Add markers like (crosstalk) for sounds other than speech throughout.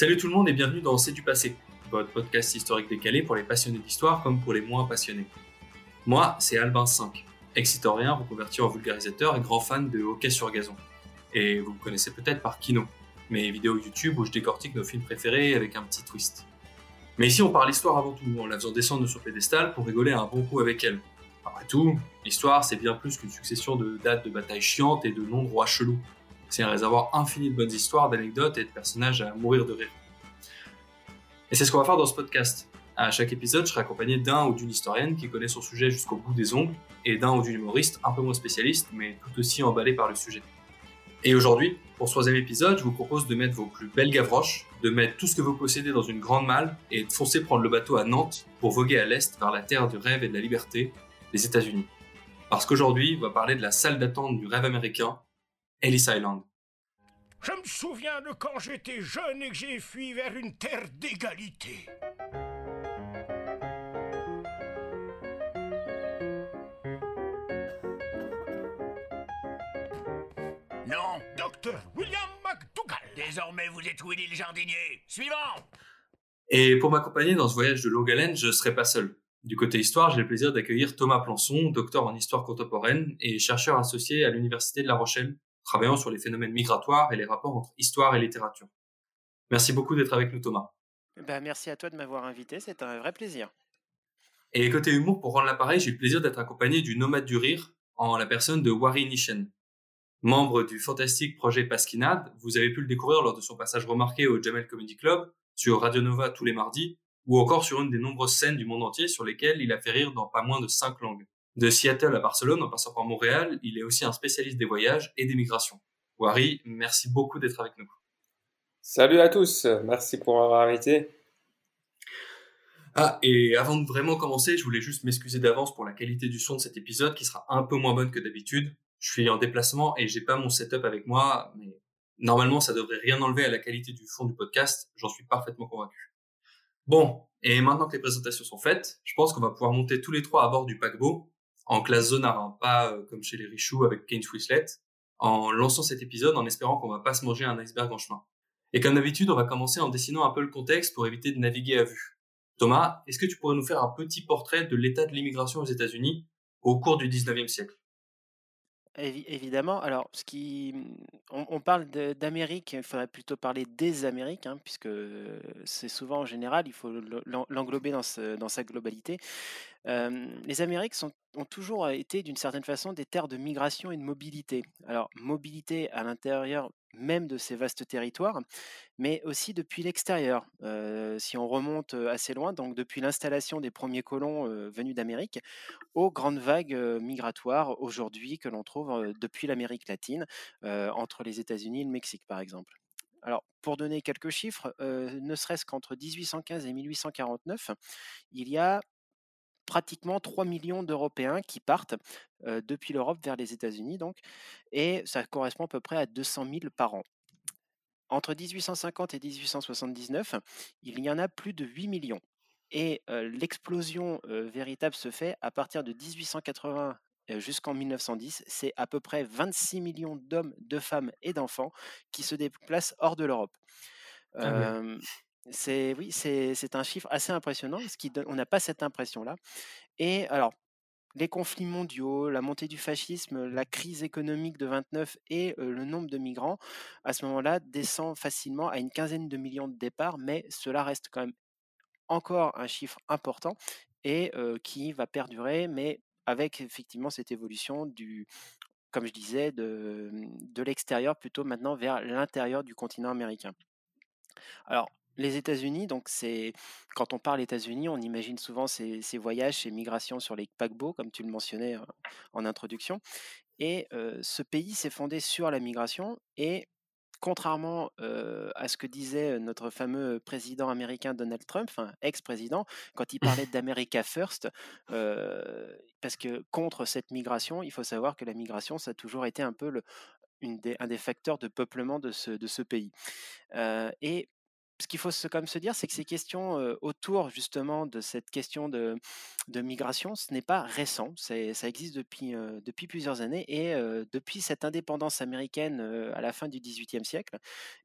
Salut tout le monde et bienvenue dans C'est du passé, votre podcast historique décalé pour les passionnés d'histoire comme pour les moins passionnés. Moi, c'est Albin 5, ex-historien reconverti en vulgarisateur et grand fan de hockey sur gazon. Et vous me connaissez peut-être par Kino, mes vidéos YouTube où je décortique nos films préférés avec un petit twist. Mais ici, on parle histoire avant tout, en la faisant descendre sur pédestal pour rigoler un bon coup avec elle. Après tout, l'histoire, c'est bien plus qu'une succession de dates de batailles chiantes et de noms de rois chelous. C'est un réservoir infini de bonnes histoires, d'anecdotes et de personnages à mourir de rire. Et c'est ce qu'on va faire dans ce podcast. À chaque épisode, je serai accompagné d'un ou d'une historienne qui connaît son sujet jusqu'au bout des ongles, et d'un ou d'une humoriste un peu moins spécialiste, mais tout aussi emballé par le sujet. Et aujourd'hui, pour ce troisième épisode, je vous propose de mettre vos plus belles gavroches, de mettre tout ce que vous possédez dans une grande malle et de foncer prendre le bateau à Nantes pour voguer à l'est vers la terre du rêve et de la liberté, les États-Unis. Parce qu'aujourd'hui, on va parler de la salle d'attente du rêve américain, Ellis Island. Je me souviens de quand j'étais jeune et que j'ai fui vers une terre d'égalité. Non, docteur William McDougall. Désormais, vous êtes Willy le jardinier. Suivant Et pour m'accompagner dans ce voyage de longue haleine, je ne serai pas seul. Du côté histoire, j'ai le plaisir d'accueillir Thomas Plançon, docteur en histoire contemporaine et chercheur associé à l'Université de La Rochelle, travaillant sur les phénomènes migratoires et les rapports entre histoire et littérature. Merci beaucoup d'être avec nous, Thomas. Bah, merci à toi de m'avoir invité, c'est un vrai plaisir. Et côté humour, pour rendre l'appareil, j'ai le plaisir d'être accompagné du nomade du rire, en la personne de Wari Nishen. Membre du fantastique projet Pasquinade, vous avez pu le découvrir lors de son passage remarqué au Jamel Comedy Club, sur Radio Nova tous les mardis, ou encore sur une des nombreuses scènes du monde entier sur lesquelles il a fait rire dans pas moins de cinq langues. De Seattle à Barcelone, en passant par Montréal, il est aussi un spécialiste des voyages et des migrations. Wari, merci beaucoup d'être avec nous. Salut à tous, merci pour m'avoir invité. Ah, et avant de vraiment commencer, je voulais juste m'excuser d'avance pour la qualité du son de cet épisode qui sera un peu moins bonne que d'habitude. Je suis en déplacement et j'ai pas mon setup avec moi, mais normalement ça devrait rien enlever à la qualité du fond du podcast, j'en suis parfaitement convaincu. Bon, et maintenant que les présentations sont faites, je pense qu'on va pouvoir monter tous les trois à bord du paquebot, en classe Zonar, hein, pas euh, comme chez les Richoux avec Kane Whistlet, en lançant cet épisode en espérant qu'on va pas se manger un iceberg en chemin. Et comme d'habitude, on va commencer en dessinant un peu le contexte pour éviter de naviguer à vue. Thomas, est-ce que tu pourrais nous faire un petit portrait de l'état de l'immigration aux États-Unis au cours du 19e siècle? Évi- évidemment, alors, ce qui, on, on parle d'Amérique, il faudrait plutôt parler des Amériques, hein, puisque c'est souvent en général, il faut le- l'en- l'englober dans, sa globalité. Les Amériques ont toujours été d'une certaine façon des terres de migration et de mobilité. Alors, mobilité à l'intérieur même de ces vastes territoires, mais aussi depuis l'extérieur. Euh, si on remonte assez loin, donc depuis l'installation des premiers colons venus d'Amérique, aux grandes vagues migratoires aujourd'hui que l'on trouve depuis l'Amérique latine, entre les États-Unis et le Mexique par exemple. Alors, pour donner quelques chiffres, ne serait-ce qu'entre 1815 et 1849, il y a pratiquement 3 millions d'Européens qui partent euh, depuis l'Europe vers les États-Unis, donc, et ça correspond à peu près à 200 000 par an. Entre 1850 et 1879, il y en a plus de 8 millions. Et euh, l'explosion euh, véritable se fait à partir de 1880 euh, jusqu'en 1910. C'est à peu près 26 millions d'hommes, de femmes et d'enfants qui se déplacent hors de l'Europe. Ah ouais. C'est oui, c'est un chiffre assez impressionnant, parce qu'on n'a pas cette impression-là. Et alors, les conflits mondiaux, la montée du fascisme, la crise économique de 29 et le nombre de migrants, à ce moment-là, descend facilement à une quinzaine de millions de départs, mais cela reste quand même encore un chiffre important et qui va perdurer, mais avec effectivement cette évolution du, comme je disais, de, de l'extérieur plutôt maintenant vers l'intérieur du continent américain. Alors, les États-Unis, donc c'est quand on parle États-Unis, on imagine souvent ces, ces voyages, ces migrations sur les paquebots, comme tu le mentionnais euh, en introduction. Et euh, ce pays s'est fondé sur la migration et contrairement euh, à ce que disait notre fameux président américain Donald Trump, enfin ex-président, quand il (laughs) parlait d'America First, euh, parce que contre cette migration, il faut savoir que la migration, ça a toujours été un peu le, une des, un des facteurs de peuplement de ce, de ce pays. Euh, et ce qu'il faut se, quand même se dire, c'est que ces questions autour justement de cette question de, de migration, ce n'est pas récent, ça existe depuis, depuis plusieurs années et depuis cette indépendance américaine à la fin du XVIIIe siècle.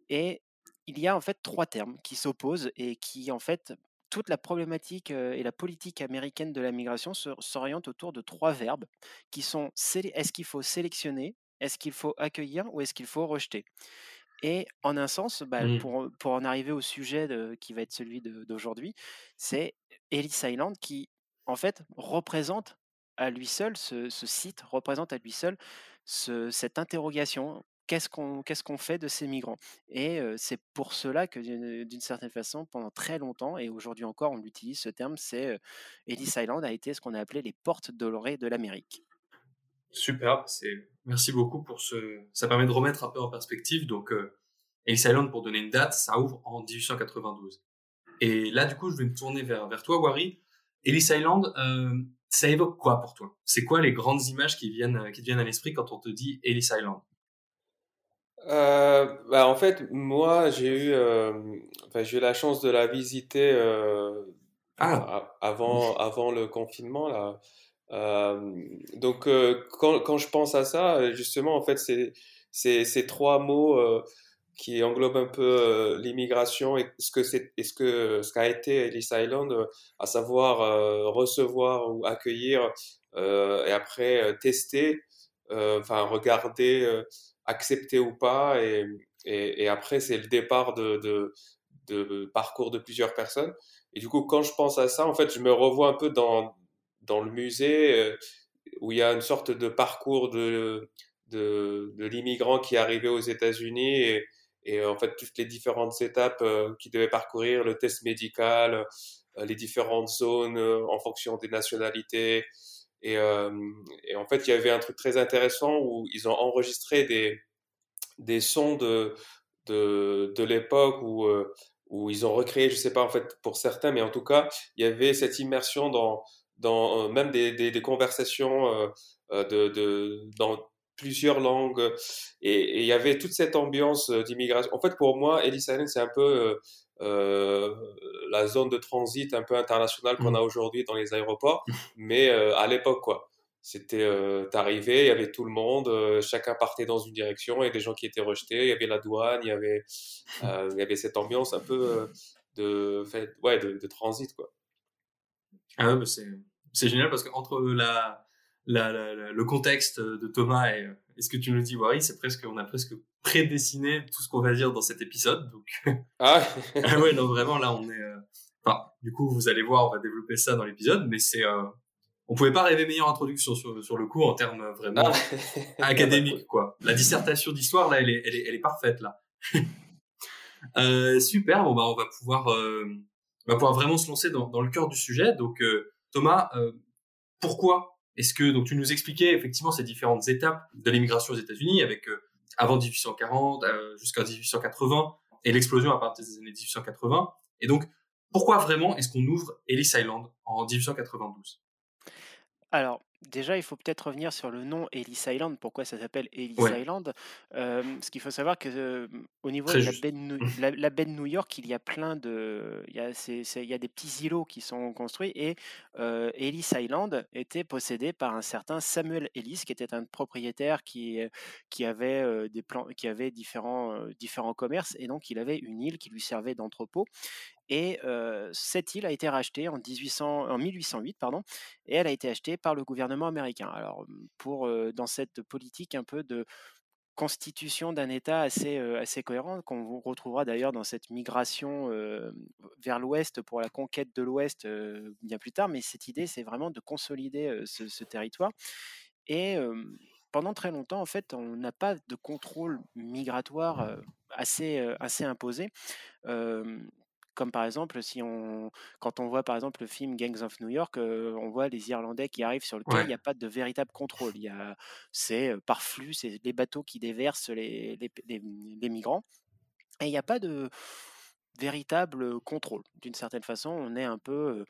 Et il y a en fait trois termes qui s'opposent et qui en fait toute la problématique et la politique américaine de la migration s'oriente autour de trois verbes qui sont est-ce qu'il faut sélectionner, est-ce qu'il faut accueillir ou est-ce qu'il faut rejeter? Et en un sens, bah, Mmh. pour, pour en arriver au sujet de- qui va être celui d'aujourd'hui, c'est Ellis Island qui en fait représente à lui seul, ce, ce site représente à lui seul ce- cette interrogation qu'est-ce qu'on qu'est-ce qu'on fait de ces migrants? Et c'est pour cela que d'une certaine façon, pendant très longtemps, et aujourd'hui encore, on utilise ce terme, c'est euh, Ellis Island a été ce qu'on a appelé les portes dorées de l'Amérique. Super, c'est merci beaucoup pour ce. Ça permet de remettre un peu en perspective. Donc, euh, Ellis Island, pour donner une date, ça ouvre en 1892. Et là, du coup, je vais me tourner vers, vers toi, Wari. Ellis Island, euh, ça évoque quoi pour toi? C'est quoi les grandes images qui viennent, qui te viennent à l'esprit quand on te dit Ellis Island? Euh, bah, en fait, moi, j'ai eu, euh, enfin, j'ai eu la chance de la visiter euh, Ah, avant, avant le confinement là. Euh, donc, euh, quand, quand je pense à ça, justement, en fait, c'est ces trois mots euh, qui englobent un peu l'immigration et ce que c'est, ce que ce qu'a été Ellis Island, à savoir euh, recevoir ou accueillir et après tester, enfin regarder, accepter ou pas, et, et, et après c'est le départ de, de de parcours de plusieurs personnes. Et du coup, quand je pense à ça, en fait, je me revois un peu dans dans le musée où il y a une sorte de parcours de, de, de l'immigrant qui est arrivé aux États-Unis et, en fait toutes les différentes étapes qu'il devait parcourir, le test médical, les différentes zones en fonction des nationalités. Et, et en fait, il y avait un truc très intéressant où ils ont enregistré des, des sons de, de, de l'époque où, où ils ont recréé, je sais pas en fait pour certains, mais en tout cas, il y avait cette immersion dans, dans euh, même des, des, des conversations euh, euh, de, de, dans plusieurs langues. Et, et il y avait toute cette ambiance d'immigration. En fait, pour moi, Ellis Island, c'est un peu euh, la zone de transit un peu internationale qu'on Mm. a aujourd'hui dans les aéroports, mais euh, à l'époque, quoi. C'était, euh, t'arrivais, il y avait tout le monde, chacun partait dans une direction, il y a des gens qui étaient rejetés, il y avait la douane, il y avait, il y avait cette ambiance un peu de, fait, ouais, de, de transit, quoi. Ah ouais, bah, c'est génial parce qu'entre la, la, la- la- le contexte de Thomas et, et ce que tu nous dis, Wari, c'est presque on a presque prédessiné tout ce qu'on va dire dans cet épisode. Donc (laughs) Ah, (laughs) ah ouais, non vraiment là on est. euh, Enfin, du coup vous allez voir, on va développer ça dans l'épisode, mais c'est euh, on pouvait pas rêver meilleure introduction sur, sur le coup en termes vraiment ah. (laughs) académiques quoi. La dissertation d'histoire là, elle est, elle est, elle est parfaite là. Euh, super, bon bah on va pouvoir, euh, on va pouvoir vraiment se lancer dans, dans le cœur du sujet. Donc euh, Thomas, euh, pourquoi est-ce que donc tu nous expliquais effectivement ces différentes étapes de l'immigration aux États-Unis avec euh, avant 1840 euh, jusqu'à 1880 et l'explosion à partir des années 1880. Et donc pourquoi vraiment est-ce qu'on ouvre Ellis Island en 1892 Alors, déjà, il faut peut-être revenir sur le nom Ellis Island. Pourquoi ça s'appelle Ellis Ouais. Island? Euh, Ce qu'il faut savoir que euh, au niveau Très de la baie de, New, la, la baie de New York, il y a plein de, il y a, c'est- c'est- il y a des petits îlots qui sont construits et euh, Ellis Island était possédé par un certain Samuel Ellis, qui était un propriétaire qui, qui avait des plans, qui avait différents, différents commerces et donc il avait une île qui lui servait d'entrepôt. Et cette île a été rachetée en, 1800, en 1808, pardon, et elle a été achetée par le gouvernement américain. Alors, pour, euh, dans cette politique un peu de constitution d'un État assez, euh, assez cohérent, qu'on retrouvera d'ailleurs dans cette migration vers l'Ouest pour la conquête de l'Ouest bien plus tard, mais cette idée, c'est vraiment de consolider ce, ce territoire. Et pendant très longtemps, en fait, on n'a pas de contrôle migratoire assez, assez imposé. Comme par exemple, si on, quand on voit par exemple le film Gangs of New York, euh, on voit les Irlandais qui arrivent sur le quai, il Ouais. n'y a pas de véritable contrôle. Il y a, c'est euh, par flux, c'est les bateaux qui déversent les, les, les- les migrants. Et il n'y a pas de véritable contrôle. D'une certaine façon, on est un peu.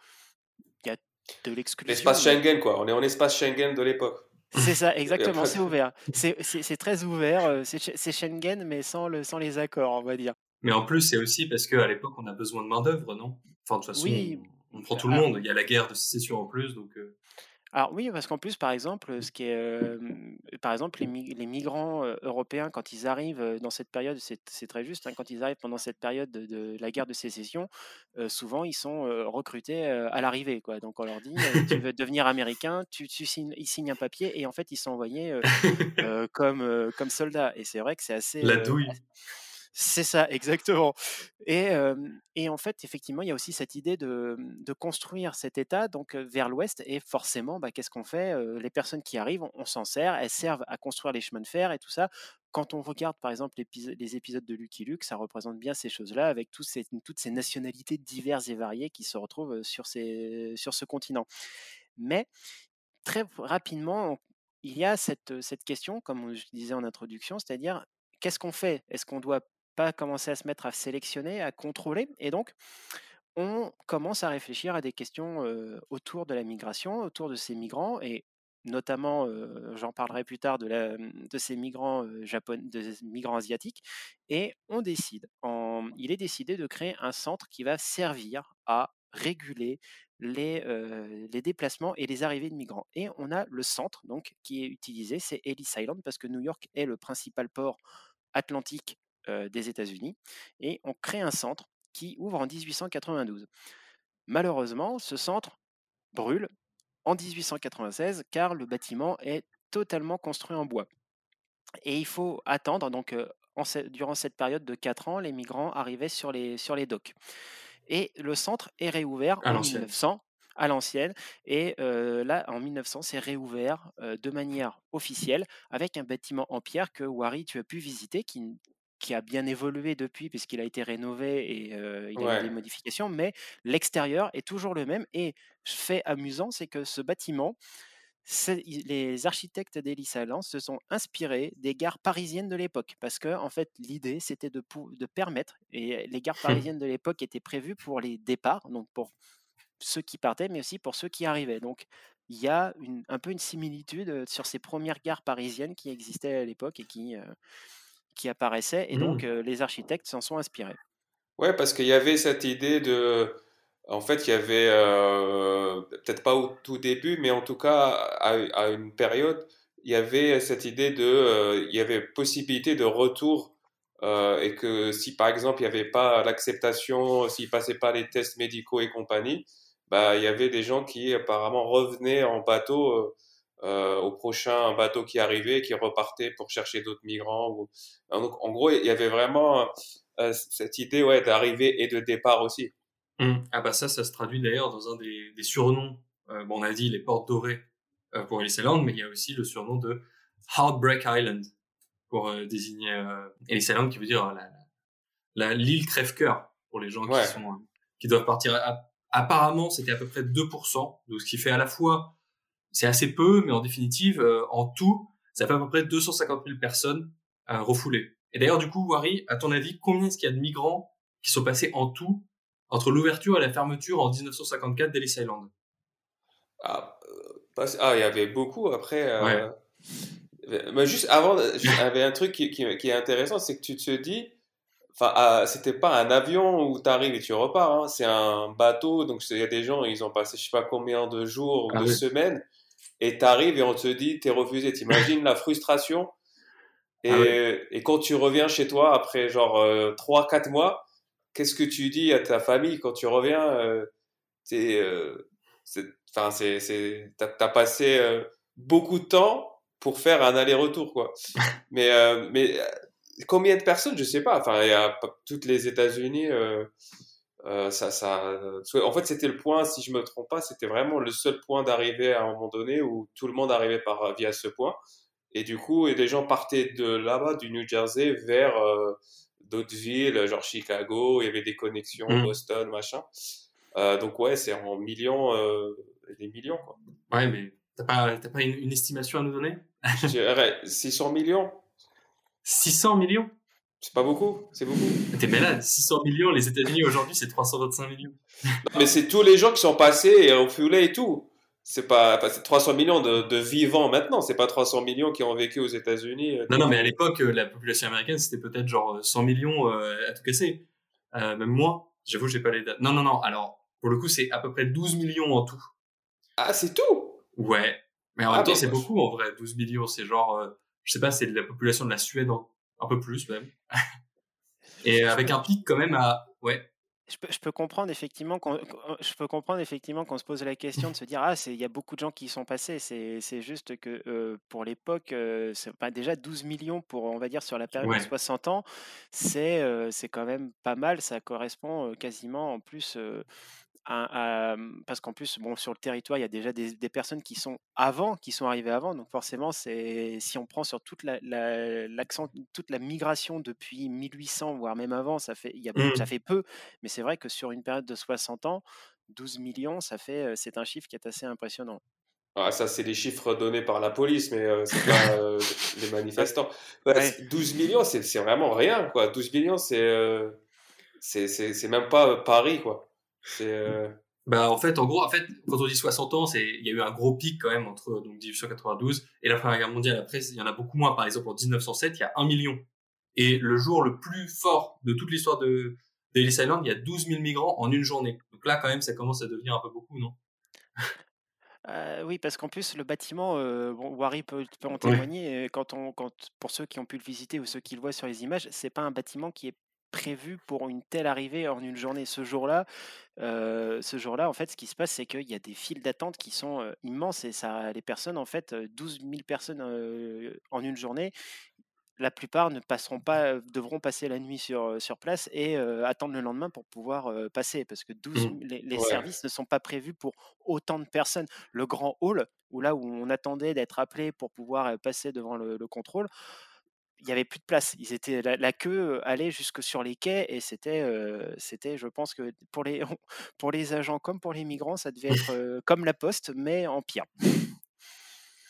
Il y a de l'exclusion. L'espace Schengen, quoi. On est en espace Schengen de l'époque. C'est ça, (laughs) exactement, c'est ouvert. C'est très ouvert, c'est Schengen, mais sans, le, sans les accords, on va dire. Mais en plus, c'est aussi parce qu'à l'époque, on a besoin de main-d'œuvre, non? Enfin, de toute façon, Oui. on, on prend tout le monde. Il y a la guerre de sécession en plus, donc. euh, Alors oui, parce qu'en plus, par exemple, ce qui est, euh, par exemple, les, mi- les migrants européens, quand ils arrivent dans cette période, c'est très juste, hein, quand ils arrivent pendant cette période de, de la guerre de sécession, euh, souvent ils sont recrutés à l'arrivée. Donc on leur dit, tu veux devenir américain, tu, tu signes, ils signent un papier et en fait ils sont envoyés (laughs) euh, comme, comme soldats. Et c'est vrai que c'est assez, La douille. C'est ça, exactement. Et, en fait, effectivement, il y a aussi cette idée de, de construire cet État donc, vers l'ouest et forcément, bah, qu'est-ce qu'on fait? Les personnes qui arrivent, on s'en sert, elles servent à construire les chemins de fer et tout ça. Quand on regarde, par exemple, les épisodes de Lucky Luke, ça représente bien ces choses-là avec toutes ces nationalités diverses et variées qui se retrouvent, sur ce continent. Mais très rapidement, il y a cette, cette question, comme je disais en introduction, c'est-à-dire qu'est-ce qu'on fait? Est-ce qu'on doit pas commencer à se mettre à sélectionner, à contrôler Et donc, on commence à réfléchir à des questions autour de la migration, autour de ces migrants, et notamment, j'en parlerai plus tard, de, de ces migrants, euh, de ces migrants asiatiques. Et on décide, il est décidé de créer un centre qui va servir à réguler les, les déplacements et les arrivées de migrants. Et on a le centre donc, qui est utilisé, c'est Ellis Island, parce que New York est le principal port atlantique des États-Unis. Et on crée un centre qui ouvre en 1892. Malheureusement, ce centre brûle en 1896 car le bâtiment est totalement construit en bois. Et il faut attendre, donc euh, en durant cette période de 4 ans, les migrants arrivaient sur les, sur les docks. Et le centre est réouvert À en l'ancienne. 1900, à l'ancienne. Et euh, là, en 1900, c'est réouvert euh, de manière officielle avec un bâtiment en pierre que Wari, tu as pu visiter, qui, qui a bien évolué depuis puisqu'il a été rénové et euh, il a eu des modifications, mais l'extérieur est toujours le même. Et fait amusant, c'est que ce bâtiment, les architectes d'Ellis Island se sont inspirés des gares parisiennes de l'époque parce que en fait l'idée c'était de, de permettre et les gares parisiennes de l'époque étaient prévues pour les départs donc pour ceux qui partaient mais aussi pour ceux qui arrivaient donc il y a une- un peu une similitude sur ces premières gares parisiennes qui existaient à l'époque et qui, euh, qui apparaissaient et donc Mmh. les architectes s'en sont inspirés. Ouais, parce qu'il y avait cette idée de. En fait, il y avait, euh, peut-être pas au tout début, mais en tout cas, à, à une période, il y avait cette idée de. euh, il y avait possibilité de retour. euh, et que si par exemple il n'y avait pas l'acceptation, s'ils passaient pas les tests médicaux et compagnie, bah il y avait des gens qui apparemment revenaient en bateau euh, euh, au prochain bateau qui arrivait, qui repartait pour chercher d'autres migrants. Ou... Donc, en gros, il y avait vraiment euh, cette idée ouais, d'arrivée et de départ aussi. Mmh. Ah bah ça, ça se traduit d'ailleurs dans un des, des surnoms. Euh, bon, on a dit les portes dorées euh, pour Ellis Island, mais il y a aussi le surnom de Heartbreak Island pour euh, désigner euh, Ellis Island, qui veut dire euh, la- l'île crève-cœur pour les gens Ouais. qui sont euh, qui doivent partir. Apparemment, c'était à peu près 2%, donc ce qui fait à la fois c'est assez peu, mais en définitive, euh, en tout, ça fait à peu près 250 000 personnes euh, refoulées. Et d'ailleurs, du coup, Wari, à ton avis, combien est-ce qu'il y a de migrants qui sont passés en tout entre l'ouverture et la fermeture en 1954 d'Ellis Island? Ah, euh, pas- ah, il y avait beaucoup après. euh, Ouais. Mais juste avant, il y avait un truc qui, qui, qui est intéressant, c'est que tu te dis, enfin, ah, c'était pas un avion où tu arrives et tu repars, hein, c'est un bateau, donc il y a des gens, ils ont passé je sais pas combien de jours ou Ah de oui. semaines, et tu arrives et on te dit, t'es refusé. T'imagines la frustration. Et, Ah oui. et quand tu reviens chez toi après genre euh, 3-4 mois, qu'est-ce que tu dis à ta famille quand tu reviens euh, t'es, euh, Enfin, c'est, c'est, t'as, t'as passé euh, beaucoup de temps pour faire un aller-retour, quoi. (laughs) Mais, mais combien de personnes, je sais pas. Enfin, il y a toutes les États-Unis. Euh, euh, ça, ça, en fait, c'était le point, si je me trompe pas, c'était vraiment le seul point d'arrivée à un moment donné où tout le monde arrivait par via ce point. Et du coup, et les gens partaient de là-bas, du New Jersey, vers euh, d'autres villes, genre Chicago. Il y avait des connexions, Mm. Boston, machin. Euh, donc ouais, c'est en millions, euh, des millions quoi. Ouais, mais t'as pas, t'as pas une, une estimation à nous donner? Je dirais 600 millions, 600 millions? C'est pas beaucoup, c'est beaucoup. T'es malade, 600 millions, les États-Unis aujourd'hui c'est 325 millions. Mais c'est tous les gens qui sont passés et refoulés et tout. C'est pas, enfin, c'est 300 millions de, de vivants maintenant. C'est pas 300 millions qui ont vécu aux États-Unis. euh, Non, non, mais à l'époque, euh, la population américaine c'était peut-être genre 100 millions euh, à tout casser. Euh, même moins, j'avoue, j'ai pas les dates. Non, non, non, alors pour le coup c'est à peu près 12 millions en tout. Ah, c'est tout? Ouais. Mais en Ah, même temps, mais c'est moi, je- beaucoup en vrai. 12 millions, c'est genre, euh, je sais pas, c'est la population de la Suède, en- un peu plus même. (laughs) Et avec un pic quand même à. Ouais. je peux, je peux comprendre effectivement qu'on, je peux comprendre effectivement qu'on se pose la question de se dire ah c'est il y a beaucoup de gens qui y sont passés. C'est, c'est juste que euh, pour l'époque, euh, c'est pas déjà 12 millions pour on va dire sur la période de Ouais. 60 ans, c'est euh, c'est quand même pas mal. Ça correspond quasiment en plus. À- à- parce qu'en plus, bon, sur le territoire, il y a déjà des, des personnes qui sont avant, qui sont arrivées avant. Donc forcément, c'est si on prend sur toute la, toute la migration depuis 1800, voire même avant, ça fait, il y a, ça Mm. fait peu. Mais c'est vrai que sur une période de 60 ans, 12 millions, ça fait, c'est un chiffre qui est assez impressionnant. Ah, ça, c'est les chiffres donnés par la police, mais euh, c'est pas euh, les (laughs) manifestants. Ouais, Ouais. c'est- 12 millions, c'est vraiment rien, quoi. 12 millions, euh, c'est même pas Paris, quoi. C'est euh, Bah, en fait, en gros, en fait, quand on dit 60 ans, c'est, il y a eu un gros pic quand même entre donc 1892 et la Première Guerre mondiale. Après, il y en a beaucoup moins. Par exemple, en 1907, il y a 1 million. Et le jour le plus fort de toute l'histoire de d'Ellis Island, il y a 12 000 migrants en une journée. Donc là, quand même, ça commence à devenir un peu beaucoup, non? Euh, oui, parce qu'en plus, le bâtiment, euh, bon, Wari peut, peut en témoigner, euh, quand on, quand, pour ceux qui ont pu le visiter ou ceux qui le voient sur les images, c'est pas un bâtiment qui est prévu pour une telle arrivée en une journée. Ce jour-là, euh, ce jour-là, en fait, ce qui se passe, c'est qu'il y a des files d'attente qui sont euh, immenses et ça, les personnes, en fait, euh, 12 000 personnes euh, en une journée, la plupart ne passeront pas, devront passer la nuit sur, euh, sur place et euh, attendre le lendemain pour pouvoir euh, passer, parce que 12, Mm. les, les ouais. services ne sont pas prévus pour autant de personnes. Le grand hall, où là où on attendait d'être appelé pour pouvoir euh, passer devant le, le contrôle, il y avait plus de place. Ils étaient, la, la queue allait jusque sur les quais et c'était, euh, c'était, je pense que pour les, (laughs) pour les agents comme pour les migrants, ça devait être (laughs) euh, comme la poste, mais en pire.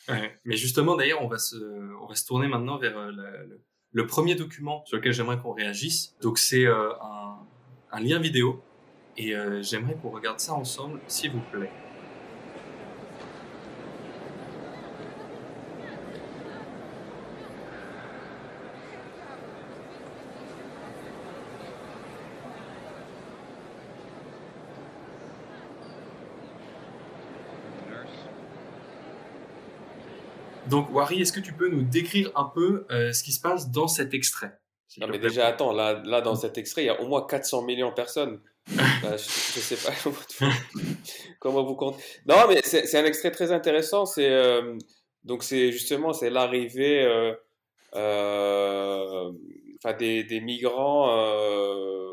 Ouais. Mais justement, d'ailleurs, on va se, on va se tourner maintenant vers euh, la- le, le premier document sur lequel j'aimerais qu'on réagisse. Donc, c'est un, un lien vidéo et j'aimerais qu'on regarde ça ensemble, s'il vous plaît. Donc, Wari, est-ce que tu peux nous décrire un peu euh, ce qui se passe dans cet extrait te mais déjà, attends, là, là, dans cet extrait, il y a au moins 400 millions de personnes. (laughs) Je, je sais pas (laughs) comment, comment vous comptez? Non, mais c'est un extrait très intéressant. C'est euh, donc c'est justement c'est l'arrivée euh, euh, enfin des, des migrants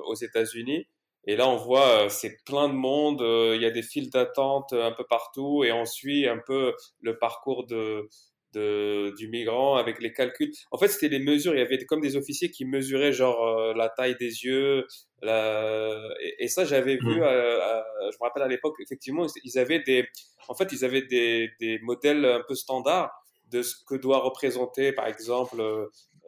aux États-Unis. Et là, on voit c'est plein de monde. Il y a des files d'attente un peu partout, et on suit un peu le parcours de de, du migrant avec les calculs. En fait, c'était les mesures. Il y avait comme des officiers qui mesuraient genre euh, la taille des yeux. La... Et, et ça, j'avais vu. Mhm. euh, euh, je me rappelle à l'époque, effectivement, ils avaient des. En fait, ils avaient des, des modèles un peu standards de ce que doit représenter, par exemple,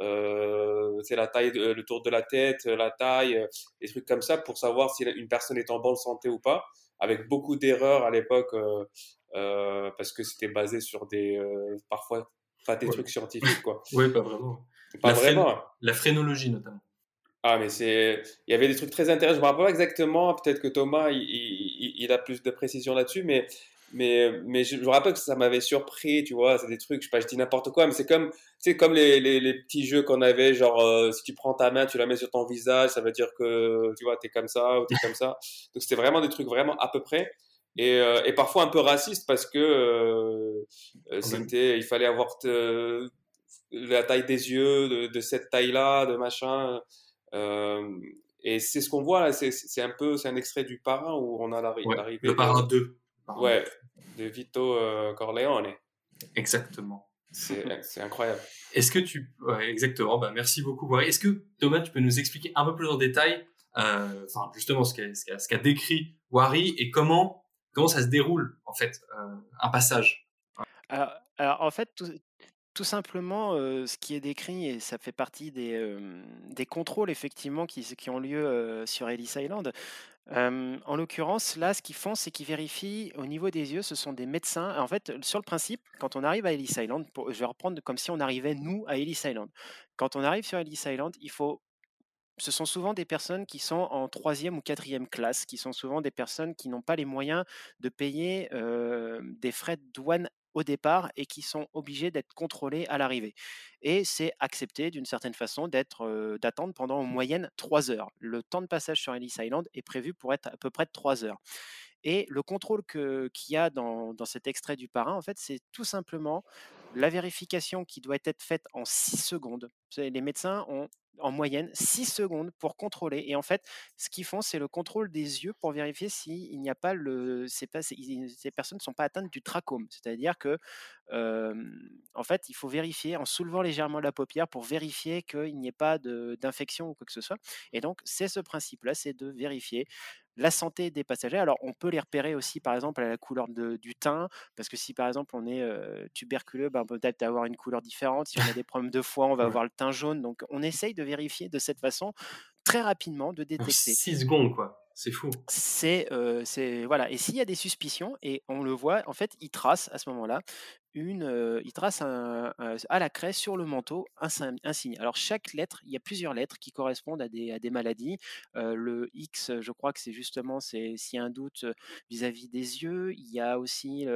euh, c'est la taille, de- le tour de la tête, la taille, des trucs comme ça pour savoir si une personne est en bonne santé ou pas. Avec beaucoup d'erreurs à l'époque. euh, euh, parce que c'était basé sur des euh, parfois pas des Ouais. trucs scientifiques quoi (laughs) Oui, pas vraiment. pas La vraiment La phrénologie, notamment. ah mais c'est il y avait des trucs très intéressants je me rappelle pas exactement peut-être que Thomas il, il, il a plus de précision là-dessus mais mais mais je, je me rappelle que ça m'avait surpris tu vois c'est des trucs je sais pas je dis n'importe quoi mais c'est comme c'est comme les, les, les petits jeux qu'on avait genre euh, si tu prends ta main tu la mets sur ton visage ça veut dire que tu vois t'es comme ça ou t'es comme ça donc c'était vraiment des trucs vraiment à peu près et, euh, et parfois un peu raciste parce que euh, euh, c'était il fallait avoir te- la taille des yeux de, de cette taille-là de machin euh, et c'est ce qu'on voit là c'est c'est un peu c'est un extrait du parrain où on a l'arri- Ouais. l'arrivée Le parrain 2. Parrain ouais de Vito Corleone 2. Exactement. c'est (laughs) c'est incroyable Est-ce que tu... Ouais, exactement. Bah, merci beaucoup, Wari. Est-ce que, Thomas, tu peux nous expliquer un peu plus en détail, euh, enfin, justement, ce qu'a ce qu'a- ce qu'a décrit Wari et comment, comment ça se déroule, en fait, euh, un passage Alors, en fait, tout, simplement, euh, ce qui est décrit, et ça fait partie des, euh, des contrôles effectivement qui, qui ont lieu sur Ellis Island. En l'occurrence, là, ce qu'ils font, c'est qu'ils vérifient au niveau des yeux, ce sont des médecins. En fait, sur le principe, quand on arrive à Ellis Island, pour- je vais reprendre comme si on arrivait, nous, à Ellis Island. Quand on arrive sur Ellis Island, il faut ce sont souvent des personnes qui sont en troisième ou quatrième classe, qui sont souvent des personnes qui n'ont pas les moyens de payer euh, des frais de douane au départ et qui sont obligés d'être contrôlés à l'arrivée. Et c'est accepté d'une certaine façon d'être, euh, d'attendre pendant en moyenne trois heures. Le temps de passage sur Ellis Island est prévu pour être à peu près de trois heures. Et le contrôle qu'il y a dans, dans cet extrait du parrain, en fait, c'est tout simplement la vérification qui doit être faite en 6 secondes. Les médecins ont en moyenne 6 secondes pour contrôler. Et en fait, ce qu'ils font, c'est le contrôle des yeux pour vérifier s'il n'y a pas le. Pas, ces personnes ne sont pas atteintes du trachome. C'est-à-dire que, en fait, il faut vérifier en soulevant légèrement la paupière pour vérifier qu'il n'y ait pas d'infection ou quoi que ce soit. Et donc, c'est ce principe-là, c'est de vérifier la santé des passagers. Alors, on peut les repérer aussi, par exemple, à la couleur du teint, parce que si, par exemple, on est tuberculeux, ben, peut-être avoir une couleur différente. Si on a des problèmes de foie, on va avoir le teint jaune. Donc, on essaye de vérifier de cette façon très rapidement, de détecter. 6 secondes, quoi. C'est fou. C'est, c'est voilà. Et s'il y a des suspicions, et on le voit, en fait, il trace à ce moment-là une, il trace à la craie sur le manteau un, signe. Alors chaque lettre, il y a plusieurs lettres qui correspondent à des, maladies. le X, je crois que c'est justement, s'il y a un doute vis-à-vis des yeux. Il y a aussi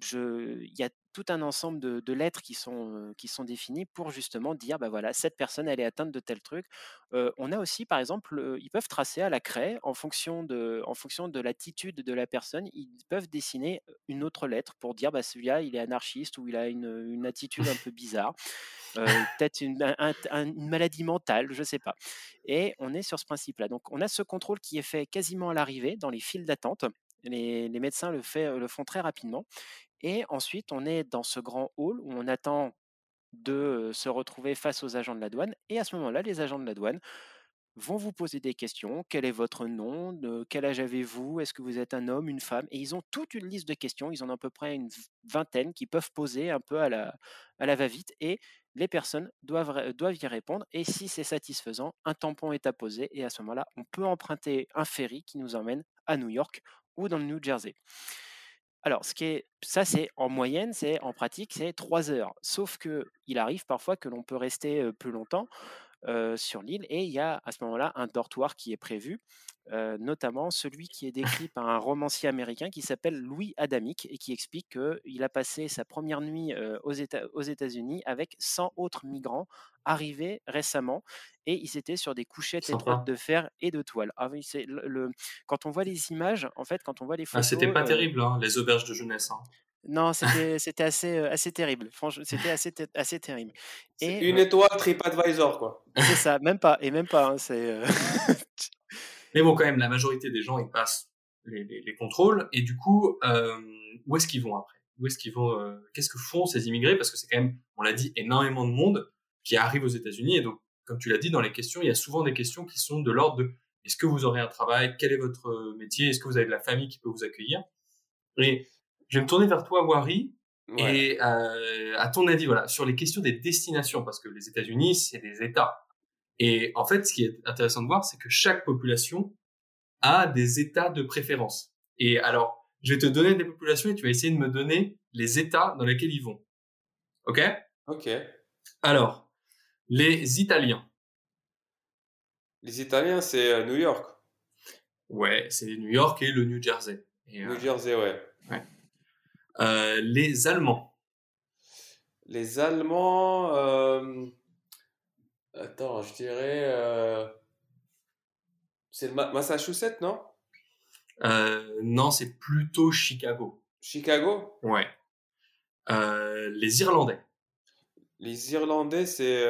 je, il y a tout un ensemble de, lettres qui sont, qui sont définies pour justement dire, bah voilà, cette personne, elle est atteinte de tel truc. on a aussi, par exemple, ils peuvent tracer à la craie, en fonction de, en fonction de l'attitude de la personne, ils peuvent dessiner une autre lettre pour dire, bah celui-là, il est anarchiste ou il a une, une attitude un peu bizarre. (laughs) peut-être une, une, maladie mentale, je ne sais pas. Et on est sur ce principe-là. Donc, on a ce contrôle qui est fait quasiment à l'arrivée dans les files d'attente. Les, les, médecins le, fait, le font très rapidement. Et ensuite, on est dans ce grand hall où on attend de se retrouver face aux agents de la douane. Et à ce moment-là, les agents de la douane vont vous poser des questions. Quel est votre nom? Quel âge avez-vous? Est-ce que vous êtes un homme, une femme? Et ils ont toute une liste de questions. Ils en ont à peu près une vingtaine qui peuvent poser un peu à la, à la va-vite. Et les personnes doivent, doivent y répondre. Et si c'est satisfaisant, un tampon est apposé. Et à ce moment-là, on peut emprunter un ferry qui nous emmène à New York ou dans le New Jersey. Alors, ce qui ça, c'est en moyenne, c'est en pratique, c'est trois heures. Sauf que il arrive parfois que l'on peut rester plus longtemps sur l'île et il y a à ce moment-là un dortoir qui est prévu, notamment celui qui est décrit par un romancier américain qui s'appelle Louis Adamic et qui explique qu'il a passé sa première nuit aux, États, aux États-Unis avec 100 autres migrants arrivés récemment et ils étaient sur des couchettes étroites de fer et de toile. Ah oui, c'est le, quand on voit les images, en fait, quand on voit les ah, photos. c'était pas terrible, hein, les auberges de jeunesse. Hein. Non, c'était c'était assez, assez terrible. Franchement, c'était assez, assez terrible. Et, une étoile TripAdvisor, quoi. C'est ça, même pas. Et même pas. Hein, c'est. (laughs) (laughs) Mais bon, quand même, la majorité des gens, ils passent les, les, contrôles. Et du coup, où est-ce qu'ils vont après? Où est-ce qu'ils vont Qu'est-ce que font ces immigrés? Parce que c'est quand même, on l'a dit, énormément de monde qui arrive aux États-Unis. Et donc, comme tu l'as dit, dans les questions, il y a souvent des questions qui sont de l'ordre de est-ce que vous aurez un travail? Quel est votre métier? Est-ce que vous avez de la famille qui peut vous accueillir? Et je vais me tourner vers toi, Wari. Et euh, à ton avis, voilà, sur les questions des destinations, parce que les États-Unis, c'est des États. Et en fait, ce qui est intéressant de voir, c'est que chaque population a des États de préférence. Et alors, je vais te donner des populations et tu vas essayer de me donner les États dans lesquels ils vont. Ok? Ok. Alors, les Italiens. Les Italiens, c'est euh, New York. Ouais, c'est New York et le New Jersey. New euh, Jersey, ouais. Ouais. Euh, les Allemands. Les Allemands. Euh... Attends, je dirais. Euh... C'est le Massachusetts, non? Euh, Non, c'est plutôt Chicago. Chicago? Ouais. Euh, les Irlandais. Les Irlandais, c'est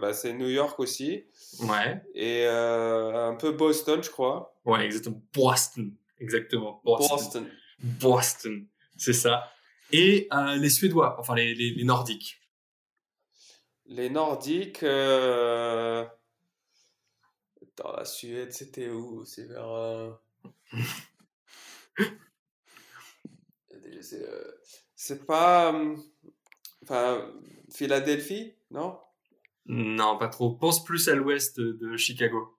bah, New York aussi. Ouais. Et un peu Boston, je crois. Ouais, exactement. Boston. Exactement. Boston. Boston. C'est ça. Et les Suédois, enfin les, les, les Nordiques. Les Nordiques. Euh... Attends, la Suède, c'était où? C'est vers. (laughs) Euh... C'est pas. Euh, enfin, Philadelphie, non? Non, pas trop. Pense plus à l'ouest de Chicago.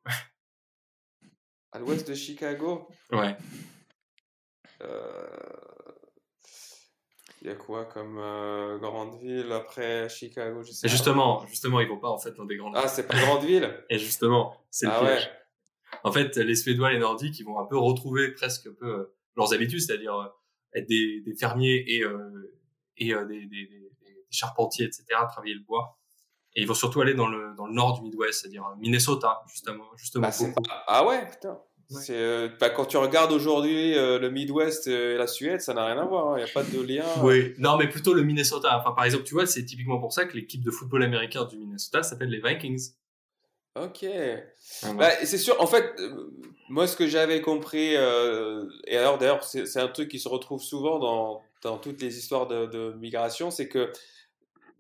à l'ouest de Chicago? Ouais. Euh Il y a quoi comme euh, grande ville après Chicago je sais Et pas. justement, justement, ils vont pas en fait dans des grandes. Ah, c'est pas grande ville? (laughs) Et justement, c'est le Ah piège. ouais. En fait, les Suédois, les Nordiques, ils vont un peu retrouver presque un peu euh, leurs habitudes, c'est-à-dire euh, être des, des fermiers et, euh, et euh, des, des, des- des charpentiers, etc., travailler le bois. Et ils vont surtout aller dans le, dans le nord du Midwest, c'est-à-dire Minnesota, justement. justement Ah, pas- ah ouais, putain. Ouais. Euh, bah, quand tu regardes aujourd'hui euh, le Midwest et la Suède, ça n'a rien à voir. hein. Il n'y a pas de lien. Oui, non, mais plutôt le Minnesota. Enfin, par exemple, tu vois, c'est typiquement pour ça que l'équipe de football américain du Minnesota s'appelle les Vikings. Ok. Voilà. Bah, c'est sûr, en fait, euh, moi, ce que j'avais compris, euh, et alors d'ailleurs, c'est c'est un truc qui se retrouve souvent dans, dans toutes les histoires de, de migration, c'est que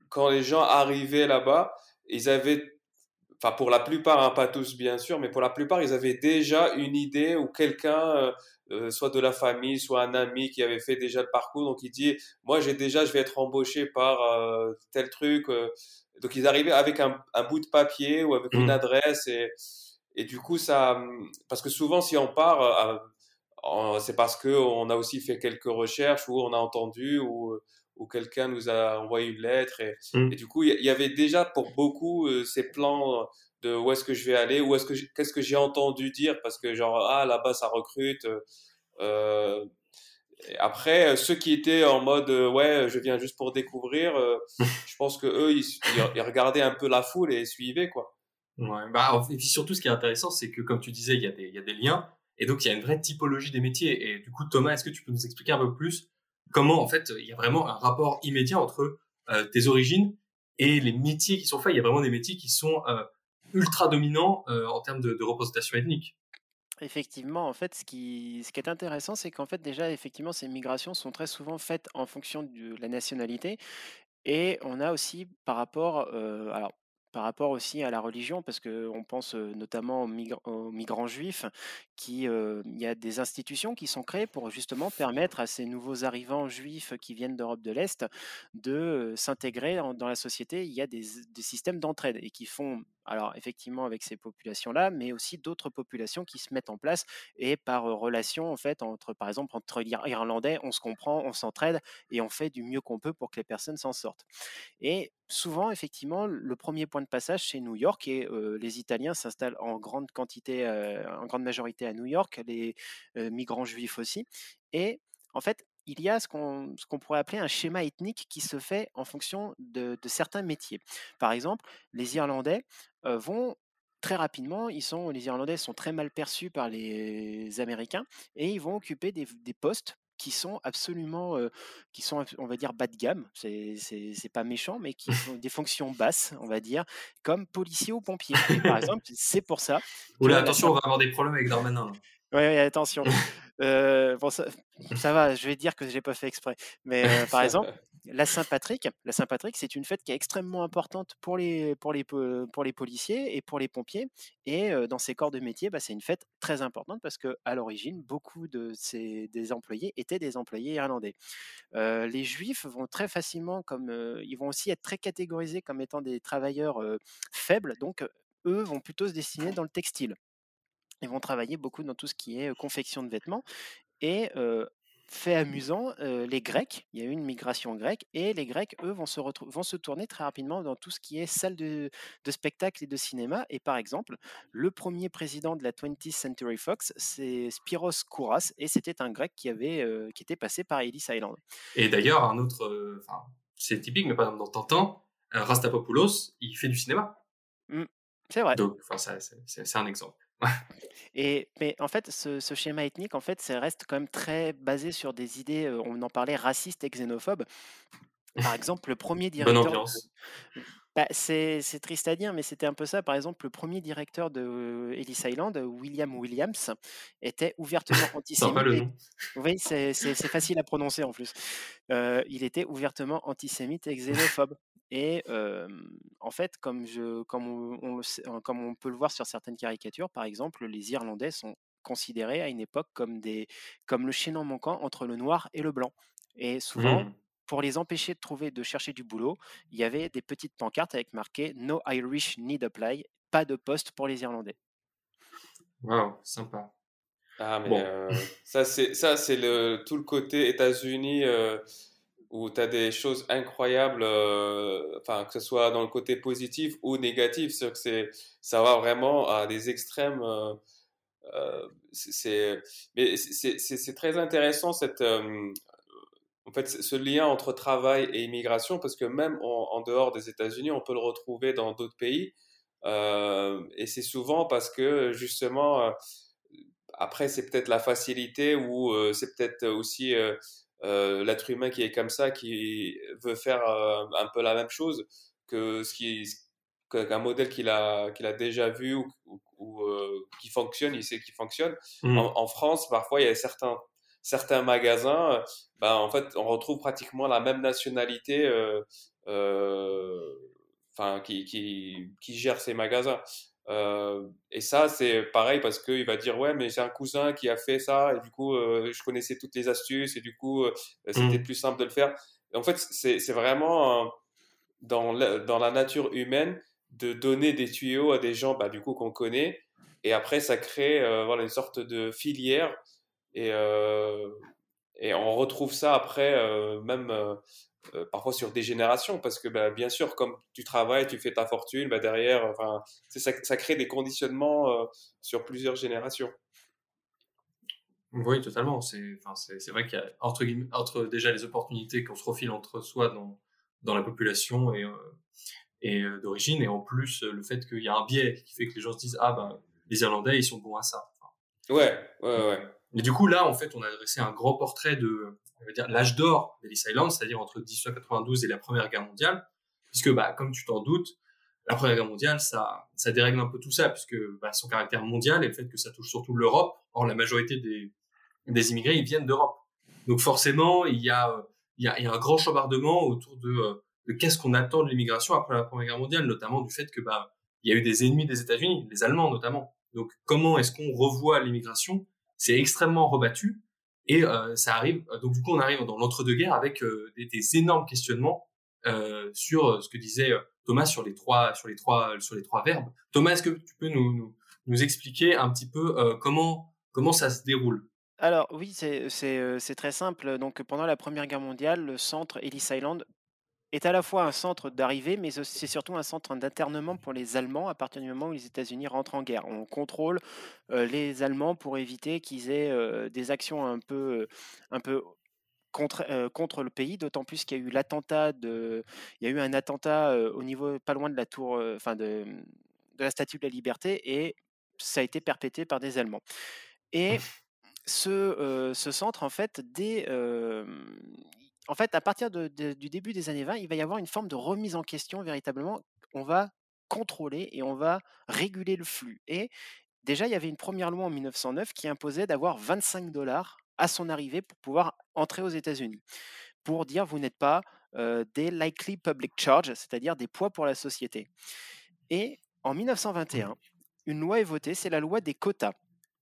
quand les gens arrivaient là-bas, ils avaient, enfin pour la plupart, hein, pas tous bien sûr, mais pour la plupart, ils avaient déjà une idée ou quelqu'un, euh, euh, soit de la famille, soit un ami qui avait fait déjà le parcours, donc il dit, moi j'ai déjà, je vais être embauché par euh, tel truc. donc ils arrivaient avec un, un bout de papier ou avec une Mm. adresse et, et du coup ça, parce que souvent si on part, c'est parce que on a aussi fait quelques recherches ou on a entendu ou ou quelqu'un nous a envoyé une lettre et, Mm. et du coup il y avait déjà pour beaucoup euh, ces plans de où est-ce que je vais aller où est-ce que j'ai- qu'est-ce que j'ai entendu dire parce que genre ah là-bas ça recrute euh, euh, après euh, ceux qui étaient en mode euh, ouais je viens juste pour découvrir euh, (laughs) je pense que eux ils, ils- ils regardaient un peu la foule et suivaient quoi Ouais, bah, et puis surtout, ce qui est intéressant, c'est que, comme tu disais, il y, a des, il y a des liens, et donc il y a une vraie typologie des métiers. Et du coup, Thomas, est-ce que tu peux nous expliquer un peu plus comment, en fait, il y a vraiment un rapport immédiat entre euh, tes origines et les métiers qui sont faits Il y a vraiment des métiers qui sont euh, ultra dominants euh, en termes de, représentation ethnique. Effectivement, en fait, ce qui, est intéressant, c'est qu'en fait, déjà, effectivement, ces migrations sont très souvent faites en fonction de la nationalité. Et on a aussi par rapport, alors, par rapport aussi à la religion, parce qu'on pense notamment aux, migr- aux migrants juifs, qui, il y a des institutions qui sont créées pour justement permettre à ces nouveaux arrivants juifs qui viennent d'Europe de l'Est de s'intégrer dans la société. Il y a des, des systèmes d'entraide et qui font, alors effectivement avec ces populations-là, mais aussi d'autres populations qui se mettent en place et par relation en fait entre, par exemple, entre Irlandais, on se comprend, on s'entraide et on fait du mieux qu'on peut pour que les personnes s'en sortent. Et souvent, effectivement, le premier point de passage, c'est New York et les Italiens s'installent en grande quantité, en grande majorité à New York, les migrants juifs aussi. Et en fait, il y a ce qu'on pourrait appeler un schéma ethnique qui se fait en fonction de, de certains métiers. Par exemple, les Irlandais euh, vont très rapidement, ils sont, les Irlandais sont très mal perçus par les Américains et ils vont occuper des, des postes qui sont absolument, euh, qui sont, on va dire, bas de gamme. C'est pas méchant, mais qui sont des fonctions basses, on va dire, comme policier ou pompier. Par (laughs) exemple, c'est pour ça. Oula, attention, on va avoir des problèmes avec Darmanin. Oui, ouais, attention. Euh, bon, ça, ça va, je vais dire que j'ai pas fait exprès. Mais (laughs) euh, par exemple, la Saint-Patrick, la Saint-Patrick, c'est une fête qui est extrêmement importante pour les, pour les, po- pour les policiers et pour les pompiers. Et euh, dans ces corps de métier, bah, c'est une fête très importante parce que à l'origine, beaucoup de ces, des employés étaient des employés irlandais. Les Juifs vont très facilement, comme ils vont aussi être très catégorisés comme étant des travailleurs faibles. Donc, eux vont plutôt se destiner dans le textile. Ils vont travailler beaucoup dans tout ce qui est confection de vêtements. Et euh, fait amusant, euh, les Grecs, il y a eu une migration grecque, et les Grecs, eux, vont se, vont se tourner très rapidement dans tout ce qui est salle de, de spectacle et de cinéma. Et par exemple, le premier président de la 20th Century Fox, c'est Spiros Kouras, et c'était un Grec qui, avait, euh, qui était passé par Ellis Island. Et d'ailleurs, un autre, euh, c'est typique, mais par exemple, dans Tintin, euh, Rastapopoulos, il fait du cinéma. C'est vrai. Donc, c'est un exemple. (laughs) Et, mais en fait, ce, ce schéma ethnique, en fait, ça reste quand même très basé sur des idées, euh, on en parlait, racistes et xénophobes. Par exemple, le premier Bonne directeur. ambiance. Bah, c'est c'est triste à dire, mais c'était un peu ça. Par exemple, le premier directeur de euh, Ellis Island, William Williams, était ouvertement (laughs) Sympa antisémite. le et- nom. Oui, c'est c'est- c'est facile à prononcer en plus. Euh, il était ouvertement antisémite et (laughs) xénophobe. Et euh, en fait, comme, je, comme, on, on le sait- euh, comme on peut le voir sur certaines caricatures, par exemple, les Irlandais sont considérés à une époque comme, des, comme le chaînon manquant entre le noir et le blanc. Et souvent, Hmm. pour les empêcher de trouver, de chercher du boulot, il y avait des petites pancartes avec marqué No Irish need apply, pas de poste pour les Irlandais. (laughs) Waouh, sympa. Ah, mais Bon. euh, (laughs) ça, c'est ça, c'est le tout le côté États-Unis. euh, où tu as des choses incroyables, euh, que ce soit dans le côté positif ou négatif. C'est que c'est, ça va vraiment à des extrêmes. Euh, euh, c'est, mais c'est, c'est, très intéressant cette, en fait, ce lien entre travail et immigration, parce que même en, dehors des États-Unis, on peut le retrouver dans d'autres pays. et c'est souvent parce que justement, après, c'est peut-être la facilité ou c'est peut-être aussi l'être humain qui est comme ça, qui veut faire euh, un peu la même chose que ce qui qu'un modèle qu'il a qu'il a déjà vu ou, euh, qui fonctionne, il sait qu'il fonctionne. Mmh. En, France, parfois, il y a certains certains magasins, ben, en fait, on retrouve pratiquement la même nationalité, enfin, qui, qui, qui gère ces magasins. Euh, et ça, c'est pareil parce qu'il va dire ouais, mais j'ai un cousin qui a fait ça et du coup, euh, je connaissais toutes les astuces et du coup, euh, c'était mmh. plus simple de le faire. en fait, c'est vraiment dans, la, dans la nature humaine de donner des tuyaux à des gens, bah, du coup, qu'on connaît. Et après, ça crée voilà, une sorte de filière. Et, et on retrouve ça après, même euh, parfois sur des générations, parce que bah, bien sûr, comme tu travailles, tu fais ta fortune, bah, derrière, enfin, ça, ça, crée des conditionnements euh, sur plusieurs générations. Oui, totalement. C'est vrai qu'il y a entre, entre déjà les opportunités qu'on se refile entre soi dans, dans la population et, euh, et d'origine, et en plus le fait qu'il y a un biais qui fait que les gens se disent Ah, ben, les Irlandais, ils sont bons à ça. ouais, ouais, ouais. Mais du coup, là, en fait, on a dressé un grand portrait de, l'âge d'or d'Ellis Island, c'est-à-dire entre 1892 et la Première Guerre mondiale, puisque, bah, comme tu t'en doutes, la Première Guerre mondiale, ça, ça dérègle un peu tout ça, puisque bah, son caractère mondial et le fait que ça touche surtout l'Europe. Or, la majorité des, des immigrés, ils viennent d'Europe. Donc, forcément, il y a, il y a, il y a un grand chambardement autour de, de qu'est-ce qu'on attend de l'immigration après la Première Guerre mondiale, notamment du fait que, bah, il y a eu des ennemis des États-Unis, les Allemands notamment. Donc, comment est-ce qu'on revoit l'immigration C'est extrêmement rebattu. Et euh, ça arrive, euh, donc du coup on arrive dans l'entre-deux-guerres avec euh, des, énormes questionnements sur ce que disait Thomas sur les trois sur les trois sur les trois verbes. Thomas, est-ce que tu peux nous, nous, nous expliquer un petit peu comment comment ça se déroule? Alors oui, c'est très simple. Donc pendant la Première Guerre mondiale, le centre Ellis Island est à la fois un centre d'arrivée, mais c'est surtout un centre d'internement pour les Allemands à partir du moment où les États-Unis rentrent en guerre. On contrôle euh, les Allemands pour éviter qu'ils aient euh, des actions un peu, un peu contre, euh, contre le pays, d'autant plus qu'il y a eu l'attentat de, il y a eu un attentat au niveau pas loin de la tour, enfin de, de la Statue de la Liberté, et ça a été perpétré par des Allemands. Et ce, ce centre, en fait, dès, en fait, à partir du début des années 20, il va y avoir une forme de remise en question véritablement. On va contrôler et on va réguler le flux. Et déjà, il y avait une première loi en 1909 qui imposait d'avoir 25 dollars à son arrivée pour pouvoir entrer aux États-Unis. Pour dire, vous n'êtes pas des likely public charges, c'est-à-dire des poids pour la société. Et en 1921, une loi est votée, c'est la loi des quotas.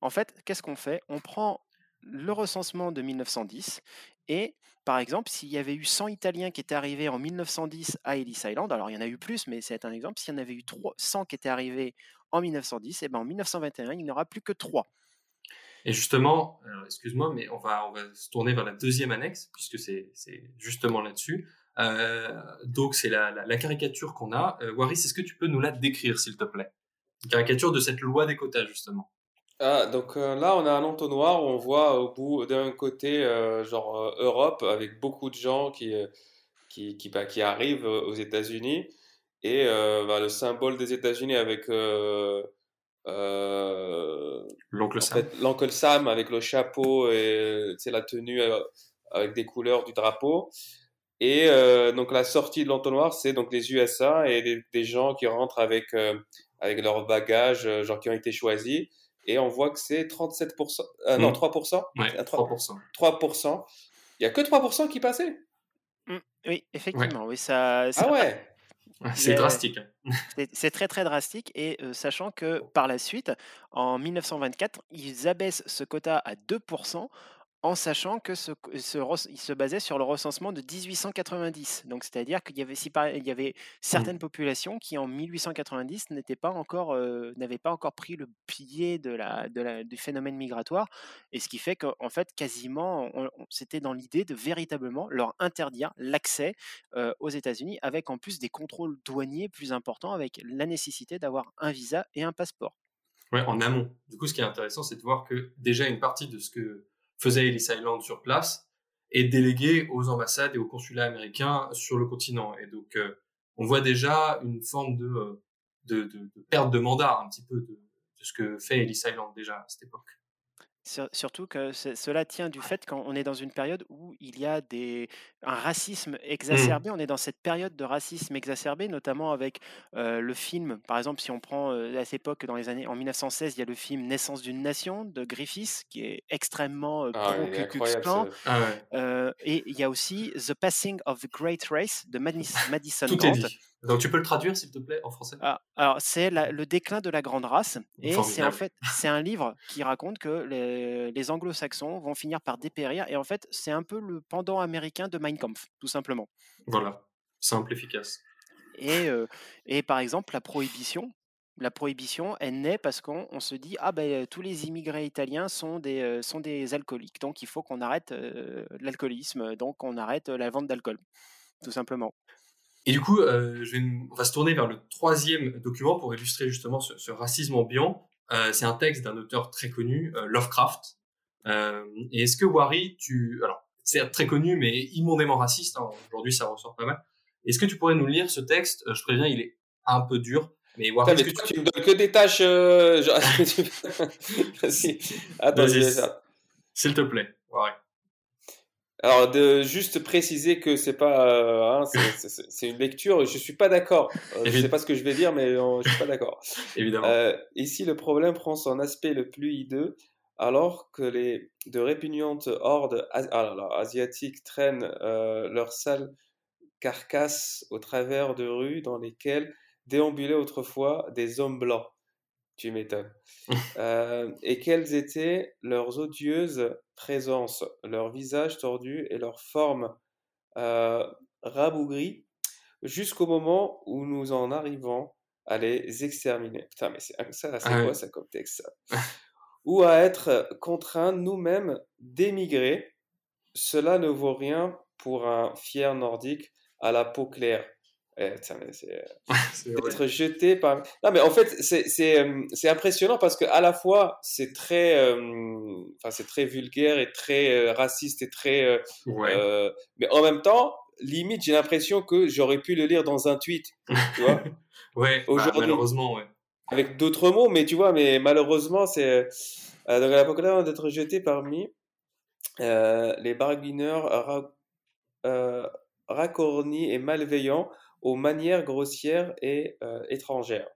En fait, qu'est-ce qu'on fait? On prend le recensement de 1910 et par exemple, s'il y avait eu 100 Italiens qui étaient arrivés en 1910 à Ellis Island, alors il y en a eu plus, mais c'est un exemple, s'il y en avait eu 100 qui étaient arrivés en 1910, et ben en 1921, il n'y aura plus que 3. Et justement, excuse-moi, mais on va, se tourner vers la deuxième annexe, puisque c'est justement là-dessus. Euh, donc, c'est la, la, caricature qu'on a. Euh, Waris, est-ce que tu peux nous la décrire, s'il te plaît? Une caricature de cette loi des quotas, justement. Ah, donc euh, là, on a un entonnoir où on voit au bout d'un côté, euh, genre euh, Europe, avec beaucoup de gens qui, qui, qui, bah, qui arrivent aux États-Unis. Et bah, le symbole des États-Unis avec l'oncle Sam. l'oncle Sam avec le chapeau et la tenue avec des couleurs du drapeau. Et donc la sortie de l'entonnoir, c'est donc les USA et des, des gens qui rentrent avec, avec leurs bagages, genre qui ont été choisis et on voit que c'est 37%, euh, non 3%, ouais, 3%. 3%. Il y a que 3% qui passaient. Mmh, oui, effectivement, oui, ça, Ah ouais. C'est drastique. Hein. C'est très très drastique et euh, sachant que par la suite, en 1924, ils abaissent ce quota à 2% en sachant que ce, ce, il se basait sur le recensement de 1890. Donc, c'est-à-dire qu'il y avait, si il y avait mmh. certaines populations qui, en 1890, n'étaient pas encore, n'avaient pas encore pris le pied de la, de la, du phénomène migratoire, et ce qui fait qu'en fait, quasiment, c'était dans l'idée de véritablement leur interdire l'accès aux États-Unis, avec en plus des contrôles douaniers plus importants, avec la nécessité d'avoir un visa et un passeport. Ouais, en amont. Du coup, ce qui est intéressant, c'est de voir que déjà une partie de ce que faisait Ellis Island sur place est déléguée aux ambassades et aux consulats américains sur le continent. Et donc, euh, on voit déjà une forme de, euh, de, de, de, perte de mandat un petit peu de, de ce que fait Ellis Island déjà à cette époque surtout que cela tient du fait qu'on est dans une période où il y a des, un racisme mmh. exacerbé. On est dans cette période de racisme exacerbé, notamment avec le film. Par exemple, si on prend à cette époque, dans les années en 1916, il y a le film Naissance d'une nation de Griffiths, qui est extrêmement ah pro ah et il y a aussi The Passing of the Great Race de Madison Tout Est dit. Donc tu peux le traduire s'il te plaît en français? Ah, Alors c'est le déclin de la grande race et c'est en fait c'est un livre qui raconte que les, les anglo-saxons vont finir par dépérir et en fait c'est un peu le pendant américain de Mein Kampf tout simplement. Voilà, simple efficace. Et, euh, et par exemple la prohibition, la prohibition elle naît parce qu'on se dit ah ben tous les immigrés italiens sont des euh, sont des alcooliques donc il faut qu'on arrête euh, l'alcoolisme donc on arrête la vente d'alcool tout simplement. Et du coup, euh, je vais, on va se tourner vers le troisième document pour illustrer justement ce, ce racisme ambiant. Euh, c'est un texte d'un auteur très connu, euh, Lovecraft. Euh, et est-ce que Wari, tu, alors c'est très connu mais immonsément raciste. Hein, Aujourd'hui, ça ressort pas mal. Est-ce que tu pourrais nous lire ce texte? Je préviens, il est un peu dur. Mais Wari, Attends, mais que tu... tu... me donnes que des tâches. Euh, genre... (laughs) Vas-y. Attends, S'il te plaît, Wari. Alors, de juste préciser que c'est pas, euh, hein, c'est une lecture. Je suis pas d'accord. Euh, je sais pas ce que je vais dire, mais euh, je suis pas d'accord. Évidemment. Euh, ici, le problème prend son aspect le plus hideux, alors que les de répugnantes hordes alors, asiatiques traînent leurs sales carcasses au travers de rues dans lesquelles déambulaient autrefois des hommes blancs. Tu m'étonnes. (laughs) euh, et quelles étaient leurs odieuses présences, leurs visages tordus et leurs formes euh, rabougries, jusqu'au moment où nous en arrivons à les exterminer? Putain, mais c'est ça, c'est ah quoi ça comme texte ça? (laughs) Ou à être contraints nous-mêmes d'émigrer. Cela ne vaut rien pour un fier nordique à la peau claire. Eh, c'est (laughs) d'être jeté par. Non, mais en fait, c'est impressionnant parce que à la fois c'est très, enfin c'est très vulgaire et très raciste et très. Euh, mais en même temps, limite, j'ai l'impression que j'aurais pu le lire dans un tweet, tu vois. (laughs) ouais. Bah, malheureusement, ouais. Avec d'autres mots, mais tu vois, mais malheureusement, c'est euh, donc l'apocalypse d'être jeté parmi euh, les barguineurs racornis et malveillants aux manières grossières et euh, étrangères.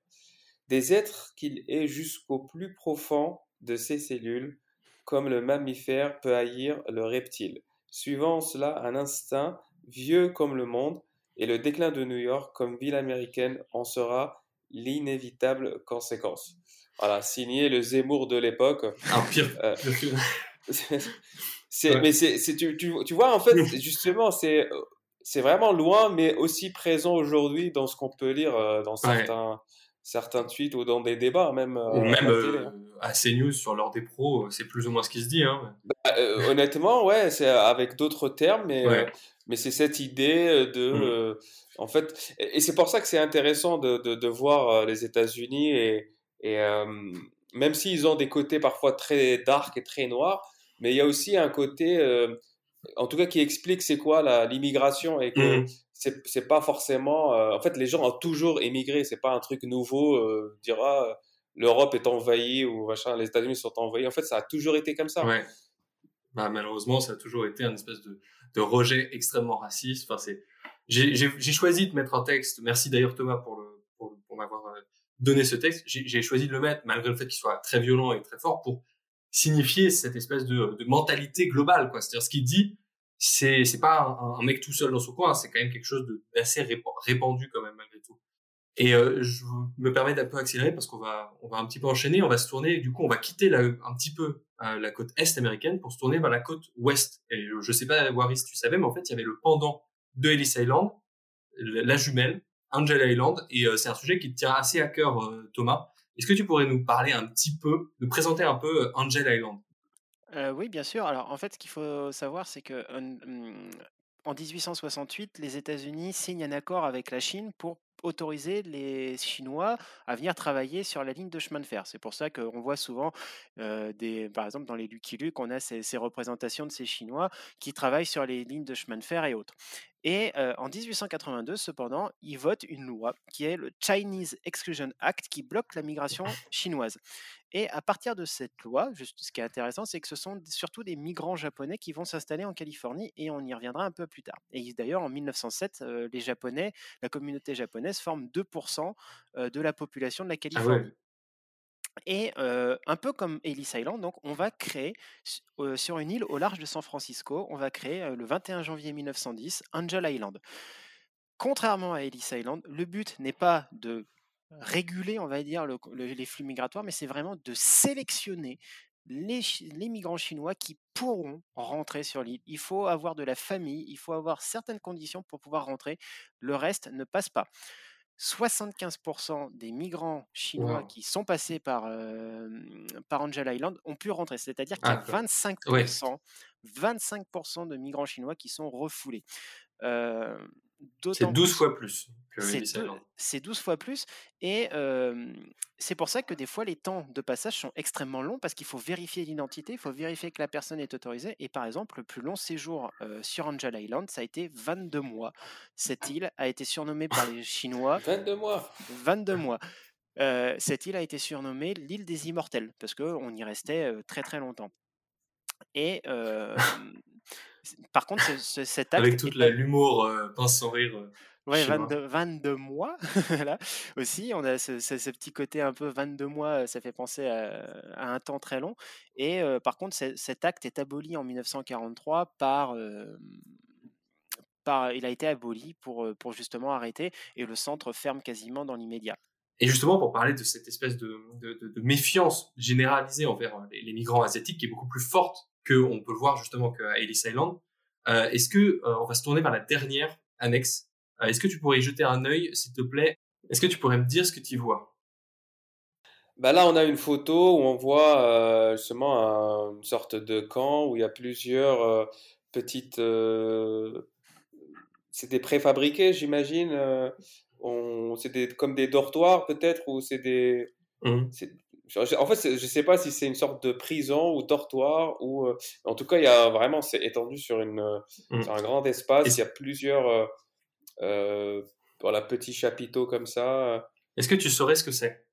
Des êtres qu'il est jusqu'au plus profond de ses cellules, comme le mammifère peut haïr le reptile, suivant cela un instinct vieux comme le monde, et le déclin de New York comme ville américaine en sera l'inévitable conséquence. Voilà, signé le Zemmour de l'époque. Un pire. Euh, (laughs) mais c'est, tu, tu, tu, vois, en fait, justement, c'est c'est vraiment loin, mais aussi présent aujourd'hui dans ce qu'on peut lire euh, dans certains, certains tweets ou dans des débats, même. Euh, ou même euh, à, CNews sur l'heure des pros, c'est plus ou moins ce qui se dit. Hein. Bah, honnêtement, ouais, c'est avec d'autres termes, mais, mais c'est cette idée de. Mmh. en fait, et, c'est pour ça que c'est intéressant de, de, de, voir les États-Unis et, et même s'ils ont des côtés parfois très dark et très noirs, mais il y a aussi un côté en tout cas qui explique c'est quoi l'immigration et que mmh. c'est pas forcément euh, en fait les gens ont toujours émigré. C'est pas un truc nouveau euh, dira ah, l'Europe est envahie ou machin les États-Unis sont envahis. En fait ça a toujours été comme ça. Ouais. bah, malheureusement ça a toujours été un espèce de, de rejet extrêmement raciste. Enfin c'est j'ai choisi de mettre un texte. Merci d'ailleurs Thomas pour le pour, pour m'avoir euh, donné ce texte. J'ai choisi de le mettre malgré le fait qu'il soit très violent et très fort pour signifier cette espèce de, de mentalité globale, quoi. C'est-à-dire ce qu'il dit, c'est c'est pas un, mec tout seul dans son coin, c'est quand même quelque chose d'assez répandu quand même malgré tout. Et euh, je me permets d'un peu accélérer parce qu'on va, on va un petit peu enchaîner. On va se tourner, du coup, on va quitter la, un petit peu euh, la côte est américaine pour se tourner vers la côte ouest. Et je sais pas, Waris, tu savais, mais en fait, il y avait le pendant de Ellis Island, la jumelle, Angel Island, et euh, c'est un sujet qui te tient assez à cœur, euh, Thomas. Est-ce que tu pourrais nous parler un petit peu, nous présenter un peu Angel Island? Oui, bien sûr. Alors, en fait, ce qu'il faut savoir, c'est que en 1868, les États-Unis signent un accord avec la Chine pour autoriser les Chinois à venir travailler sur la ligne de chemin de fer. C'est pour ça qu'on voit souvent, des, par exemple, dans les Lucky Luke, on a ces, représentations de ces Chinois qui travaillent sur les lignes de chemin de fer et autres. Et en 1882, cependant, ils votent une loi qui est le Chinese Exclusion Act qui bloque la migration (laughs) chinoise. Et à partir de cette loi, juste, ce qui est intéressant, c'est que ce sont surtout des migrants japonais qui vont s'installer en Californie et on y reviendra un peu plus tard. Et d'ailleurs, en 1907, les Japonais, la communauté japonaise forme 2% de la population de la ah Californie. Et un peu comme Ellis Island, on va créer sur une île au large de San Francisco, on va créer le 21 janvier 1910 Angel Island. Contrairement à Ellis Island, le but n'est pas de réguler, on va les flux migratoires, mais c'est vraiment de sélectionner les, migrants chinois qui pourront rentrer sur l'île. Il faut avoir de la famille, il faut avoir certaines conditions pour pouvoir rentrer. Le reste ne passe pas. 75% des migrants chinois qui sont passés par, par Angel Island ont pu rentrer. C'est-à-dire qu'il y a 25%, ah, 25% de migrants chinois qui sont refoulés. C'est 12 fois plus. C'est 12 fois plus. Et c'est pour ça que des fois, les temps de passage sont extrêmement longs parce qu'il faut vérifier l'identité, il faut vérifier que la personne est autorisée. Et par exemple, le plus long séjour sur Angel Island, ça a été 22 mois. Cette île a été surnommée par les Chinois. (laughs) 22 mois 22 mois. cette île a été surnommée l'île des Immortels parce qu'on y restait très très longtemps. Et (laughs) par contre, cet acte. Avec toute l'humour, pince sans rire. Ouais, 22, 22 mois, là aussi. On a ce, ce, petit côté un peu 22 mois, ça fait penser à, un temps très long. Et par contre, cet acte est aboli en 1943 par, par. Il a été aboli pour, pour justement arrêter et le centre ferme quasiment dans l'immédiat. Et justement, pour parler de cette espèce de, de, de méfiance généralisée envers les, migrants asiatiques qui est beaucoup plus forte qu'on peut voir justement qu'à Ellis Island, est-ce que on va se tourner vers la dernière annexe euh, est-ce que tu pourrais y jeter un œil, s'il te plaît? Est-ce que tu pourrais me dire ce que tu vois? Bah là, on a une photo où on voit euh, justement une sorte de camp où il y a plusieurs euh, petites. c'est des préfabriqués, j'imagine. c'est des, comme des dortoirs peut-être ou c'est des. Mmh. En fait, je ne sais pas si c'est une sorte de prison ou dortoir ou. en tout cas, il y a vraiment, c'est étendu sur, une, mmh. sur un grand espace. Il y a plusieurs euh, voilà, petit chapiteau comme ça. Est-ce que tu saurais ce que c'est?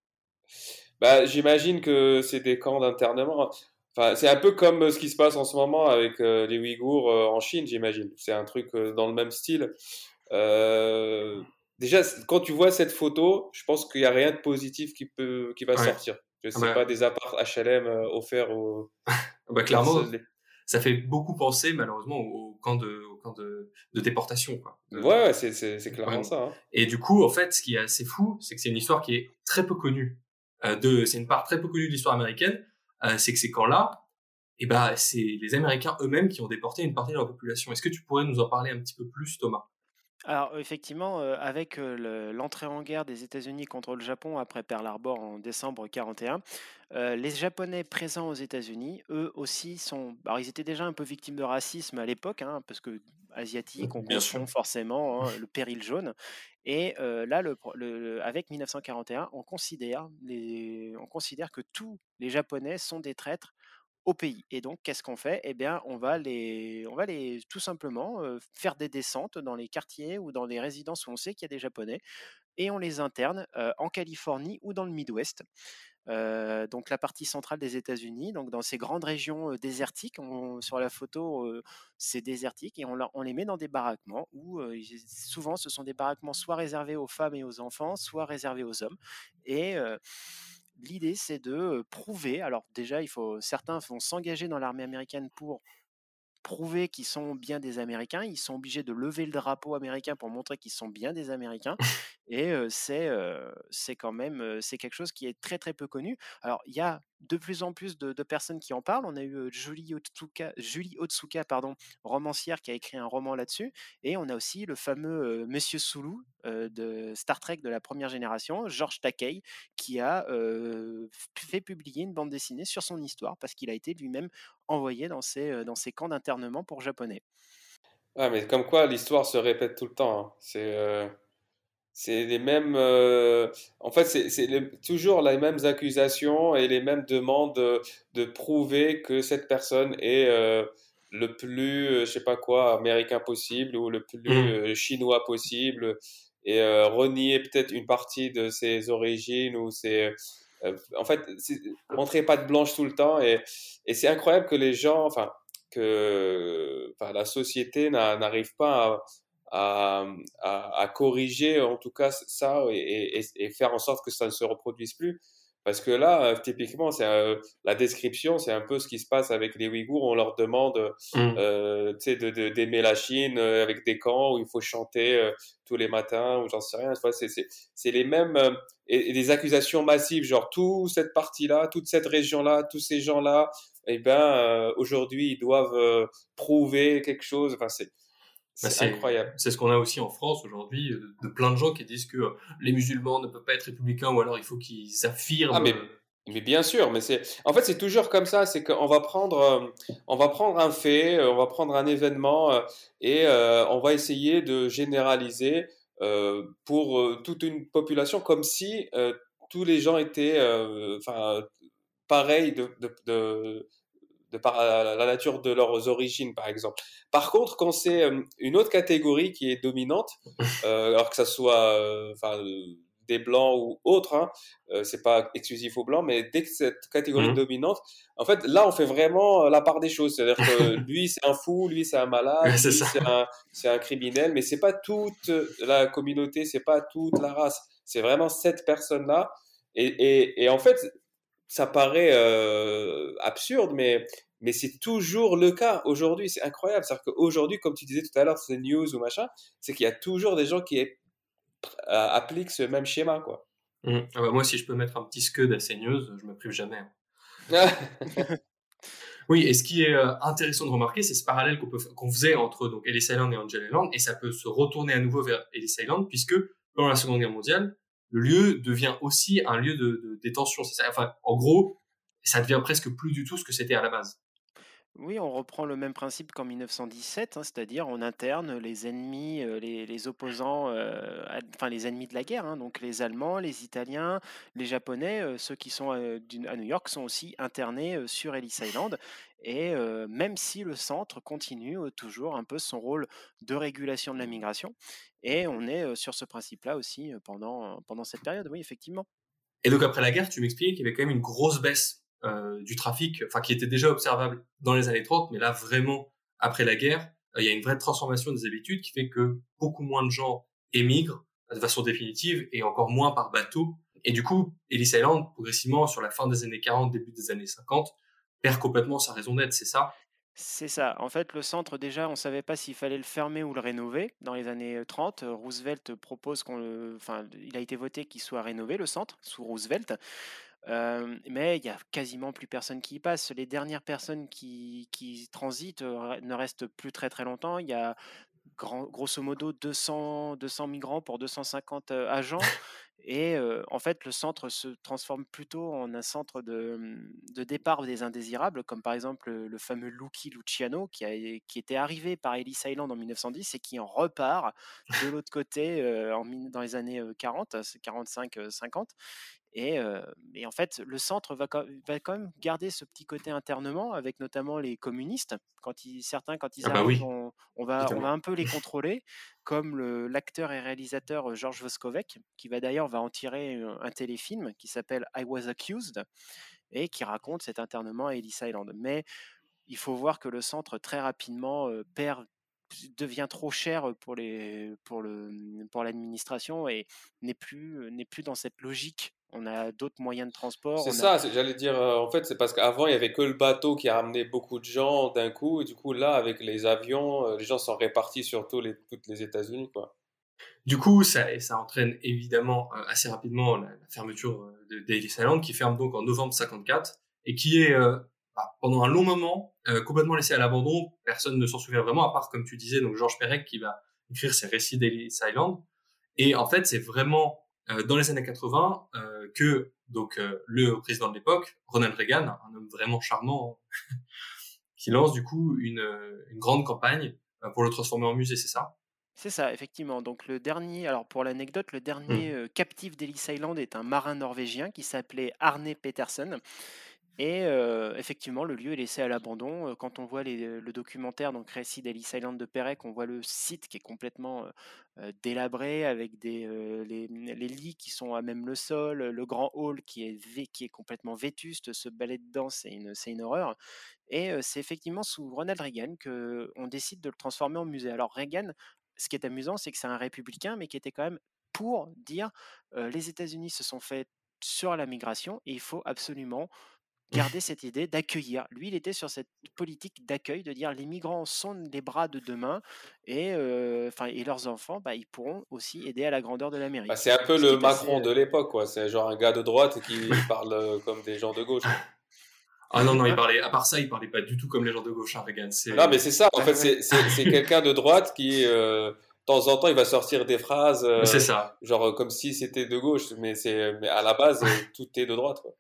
Bah, J'imagine que c'est des camps d'internement. Enfin, c'est un peu comme ce qui se passe en ce moment avec euh, les Ouïghours euh, en Chine, j'imagine. C'est un truc dans le même style. déjà, quand tu vois cette photo, je pense qu'il n'y a rien de positif qui, peut, qui va sortir. Je sais pas, des apparts HLM offerts (laughs) aux. bah, clairement, ça fait beaucoup penser malheureusement au, camp de, au camp de, de déportation. Quoi. ouais, c'est clairement ça. Hein. Et du coup, en fait, ce qui est assez fou, c'est que c'est une histoire qui est très peu connue. Euh, de, c'est une part très peu connue de l'histoire américaine. Euh, c'est que ces camps-là, et eh ben, c'est les Américains eux-mêmes qui ont déporté une partie de leur population. Est-ce que tu pourrais nous en parler un petit peu plus, Thomas? Alors effectivement, avec l'entrée en guerre des États-Unis contre le Japon après Pearl Harbor en décembre 41, les Japonais présents aux États-Unis, eux aussi sont. Alors ils étaient déjà un peu victimes de racisme à l'époque, hein, parce que asiatiques, on confond forcément hein, le péril jaune. Et là, le, avec 1941, on considère, les, on considère que tous les Japonais sont des traîtres au pays. Et donc, qu'est-ce qu'on fait? Eh bien, on va les, on va les, tout simplement faire des descentes dans les quartiers ou dans les résidences où on sait qu'il y a des Japonais, et on les interne en Californie ou dans le Midwest. donc la partie centrale des États-Unis, donc dans ces grandes régions désertiques, sur la photo c'est désertique et on, on, les met dans des baraquements où souvent ce sont des baraquements soit réservés aux femmes et aux enfants, soit réservés aux hommes. Et l'idée, c'est de prouver. Alors déjà, il faut certains vont s'engager dans l'armée américaine pour prouver qu'ils sont bien des Américains, ils sont obligés de lever le drapeau américain pour montrer qu'ils sont bien des Américains. (laughs) Et c'est c'est quand même c'est quelque chose qui est très très peu connu. Alors il y a de plus en plus de, personnes qui en parlent. On a eu Julie Otsuka, Julie Otsuka pardon, romancière, qui a écrit un roman là-dessus. Et on a aussi le fameux Monsieur Sulu de Star Trek de la première génération, George Takei, qui a fait publier une bande dessinée sur son histoire parce qu'il a été lui-même envoyé dans ces, dans ces camps d'internement pour japonais. Ah, mais comme quoi l'histoire se répète tout le temps. Hein. C'est c'est les mêmes. Euh, en fait, c'est toujours les mêmes accusations et les mêmes demandes de, prouver que cette personne est euh, le plus, euh, je sais pas quoi, américain possible ou le plus mmh. chinois possible et renier peut-être une partie de ses origines ou ses. en fait, montrer pas de blanche tout le temps et, et c'est incroyable que les gens, enfin, que enfin, la société n'arrive pas à à, à, corriger en tout cas ça et, et, faire en sorte que ça ne se reproduise plus. Parce que là, euh, typiquement, c'est la description, c'est un peu ce qui se passe avec les Ouïghours. On leur demande mmh. euh, d'aimer de, d'aimer la Chine euh, avec des camps où il faut chanter euh, tous les matins ou j'en sais rien. C'est les mêmes et, des accusations massives, genre toute cette partie-là, toute cette région-là, tous ces gens-là, eh ben aujourd'hui ils doivent prouver quelque chose. Enfin, c'est bah, c'est incroyable. C'est ce qu'on a aussi en France aujourd'hui, euh, de plein de gens qui disent que euh, les musulmans ne peuvent pas être républicains ou alors il faut qu'ils affirment. Ah, mais, euh, mais, bien sûr, mais c'est en fait c'est toujours comme ça, c'est qu'on va prendre on va prendre un fait, on va prendre un événement et on va essayer de généraliser pour toute une population comme si tous les gens étaient enfin pareils de, de de par la nature de leurs origines, par exemple. Par contre, quand c'est euh, une autre catégorie qui est dominante, (laughs) euh, alors que ça soit euh, enfin, des blancs ou autres, hein, c'est pas exclusif aux blancs, mais dès que cette catégorie est mmh. dominante, en fait, là, on fait vraiment la part des choses. C'est-à-dire que (laughs) lui, c'est un fou, lui, c'est un malade, c'est un, un, criminel, mais c'est pas toute la communauté, c'est pas toute la race. C'est vraiment cette personne-là. Et, et, et, en fait, ça paraît absurde, mais mais c'est toujours le cas aujourd'hui. C'est incroyable. C'est-à-dire qu'aujourd'hui, comme tu disais tout à l'heure, c'est news ou machin, c'est qu'il y a toujours des gens qui appliquent ce même schéma, quoi. Mmh. Ah bah moi, si je peux mettre un petit scud à news, je me prive jamais. Hein. (laughs) oui, et ce qui est intéressant de remarquer, c'est ce parallèle qu'on qu'on faisait entre donc Ellis Island et Angel Island, et ça peut se retourner à nouveau vers Ellis Island, puisque pendant la Seconde Guerre mondiale, le lieu devient aussi un lieu de, détention. Enfin, en gros, ça devient presque plus du tout ce que c'était à la base. Oui, on reprend le même principe qu'en 1917, hein, c'est-à-dire on interne les ennemis, euh, les, opposants, euh, enfin les ennemis de la guerre, hein, donc les Allemands, les Italiens, les Japonais, euh, ceux qui sont à New York sont aussi internés sur Ellis Island. Et même si le centre continue toujours un peu son rôle de régulation de la migration, et on est sur ce principe-là aussi pendant, pendant cette période, oui, effectivement. Et donc après la guerre, tu m'expliques qu'il y avait quand même une grosse baisse euh, du trafic, enfin qui était déjà observable dans les années 30, mais là vraiment après la guerre, euh, il y a une vraie transformation des habitudes qui fait que beaucoup moins de gens émigrent de façon définitive et encore moins par bateau. Et du coup, Ellis Island, progressivement, sur la fin des années 40, début des années 50, perd complètement sa raison d'être, c'est ça? C'est ça. En fait, le centre, déjà, on ne savait pas s'il fallait le fermer ou le rénover. Dans les années 30, Roosevelt propose qu'on le. Enfin, il a été voté qu'il soit rénové, le centre, sous Roosevelt mais il y a quasiment plus personne qui y passe. Les dernières personnes qui, qui transitent ne restent plus très très longtemps. Il y a grosso modo 200, 200 migrants pour 250 agents. Et en fait, le centre se transforme plutôt en un centre de, de départ des indésirables, comme par exemple le, fameux Lucky Luciano, qui, a, qui était arrivé par Ellis Island en 1910 et qui en repart de l'autre côté dans les années 40, 45-50. Et, en fait, le centre va, va, quand même garder ce petit côté internement, avec notamment les communistes. Quand ils, certains, quand ils ah bah arrivent, on, va, on va un peu les (laughs) contrôler, comme l'acteur et réalisateur Georges Voskovec, qui va d'ailleurs va en tirer un, téléfilm qui s'appelle I Was Accused et qui raconte cet internement à Ellis Island. Mais il faut voir que le centre très rapidement perd devient trop cher pour les pour le pour l'administration et n'est plus n'est plus dans cette logique On a d'autres moyens de transport. C'est ça, a... j'allais dire, euh, en fait, c'est parce qu'avant, il y avait que le bateau qui a amené beaucoup de gens d'un coup, et du coup, là, avec les avions, euh, les gens sont répartis sur tous les, toutes les États-Unis, quoi. Du coup, ça, et ça entraîne évidemment euh, assez rapidement la, la fermeture de d'Ellis Island, qui ferme donc en novembre 54, et qui est euh, bah, pendant un long moment euh, complètement laissé à l'abandon. Personne ne s'en souvient vraiment, à part, comme tu disais, donc Georges Perec qui va écrire ses récits d'Ellis Island. Et en fait, c'est vraiment dans les années 80 euh, que donc euh, le président de l'époque, Ronald Reagan, un homme vraiment charmant, (laughs) qui lance du coup une, euh, une grande campagne euh, pour le transformer en musée, c'est ça? C'est ça, effectivement. Donc le dernier, alors pour l'anecdote, le dernier euh, captif d'Ellis Island est un marin norvégien qui s'appelait Arne Petersen. Et euh, effectivement, le lieu est laissé à l'abandon. Euh, Quand on voit le documentaire, donc récit d'Ellis Island de Perec, on voit le site qui est complètement euh, délabré avec les, lits qui sont à même le sol, le grand hall qui est, complètement vétuste, se balader dedans, c'est une, une horreur. Et c'est effectivement sous Ronald Reagan qu'on décide de le transformer en musée. Alors Reagan, ce qui est amusant, c'est que c'est un républicain, mais qui était quand même pour dire les États-Unis se sont faits sur la migration et il faut absolument garder (laughs) cette idée d'accueillir. Lui, il était sur cette politique d'accueil, de dire les migrants sont les bras de demain et, euh, enfin, et leurs enfants, bah, ils pourront aussi aider à la grandeur de l'Amérique. Bah, c'est un peu Ce le assez, Macron de l'époque, quoi. C'est genre un gars de droite qui parle comme des gens de gauche. (laughs) Ah non, non, il parlait, à part ça, il parlait pas du tout comme les gens de gauche, hein, Reagan. C'est... Non, mais c'est ça, en Ah fait, c'est c'est- c'est (laughs) quelqu'un de droite qui, euh, de temps en temps, il va sortir des phrases, euh, C'est ça. genre comme si c'était de gauche, mais, c'est, mais à la base, tout est de droite, quoi.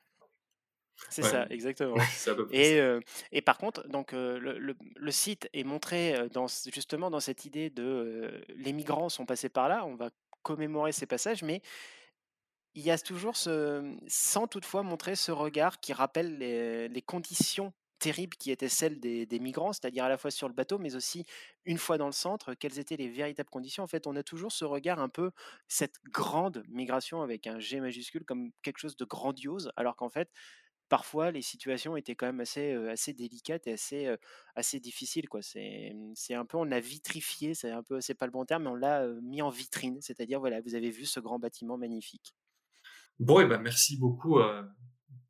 C'est Ouais. ça, exactement. (laughs) Et, euh, et par contre, donc, euh, le, le- le site est montré euh, dans, justement dans cette idée de euh, les migrants sont passés par là, on va commémorer ces passages, mais il y a toujours ce, sans toutefois montrer ce regard qui rappelle les, les conditions terribles qui étaient celles des, des migrants, c'est-à-dire à la fois sur le bateau, mais aussi une fois dans le centre, quelles étaient les véritables conditions. En fait, on a toujours ce regard un peu, cette grande migration avec un G majuscule comme quelque chose de grandiose, alors qu'en fait, parfois les situations étaient quand même assez, assez délicates et assez, assez difficiles. Quoi. C'est, c'est un peu, on l'a vitrifié, c'est un peu, c'est pas le bon terme, mais on l'a mis en vitrine. C'est-à-dire, voilà, vous avez vu ce grand bâtiment magnifique. Bon, et ben merci beaucoup euh,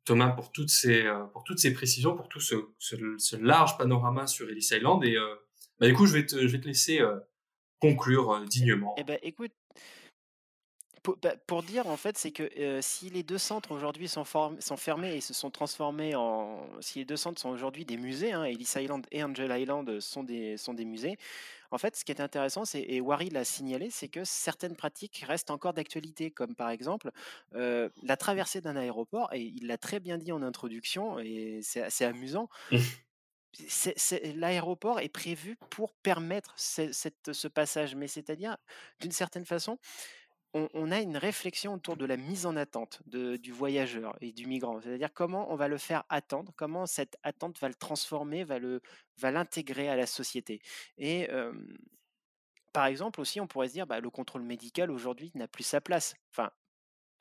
Thomas pour toutes ces euh, pour toutes ces précisions, pour tout ce, ce, ce large panorama sur Ellis Island. Et euh, du coup, je vais te je vais te laisser conclure euh, dignement. Eh ben, écoute, pour, bah, pour dire en fait, c'est que euh, si les deux centres aujourd'hui sont, fermés et se sont transformés en, si les deux centres sont aujourd'hui des musées, hein, Ellis Island et Angel Island sont des sont des musées. En fait, ce qui est intéressant, c'est, et Wari l'a signalé, c'est que certaines pratiques restent encore d'actualité, comme par exemple euh, la traversée d'un aéroport, et il l'a très bien dit en introduction, et c'est assez amusant. (laughs) l'aéroport est prévu pour permettre ce, cette- ce passage, mais c'est-à-dire, d'une certaine façon, on, a une réflexion autour de la mise en attente du voyageur et du migrant. C'est-à-dire comment on va le faire attendre, comment cette attente va le transformer, va l'intégrer à la société. Et par exemple aussi, on pourrait se dire, bah, le contrôle médical aujourd'hui n'a plus sa place. Enfin,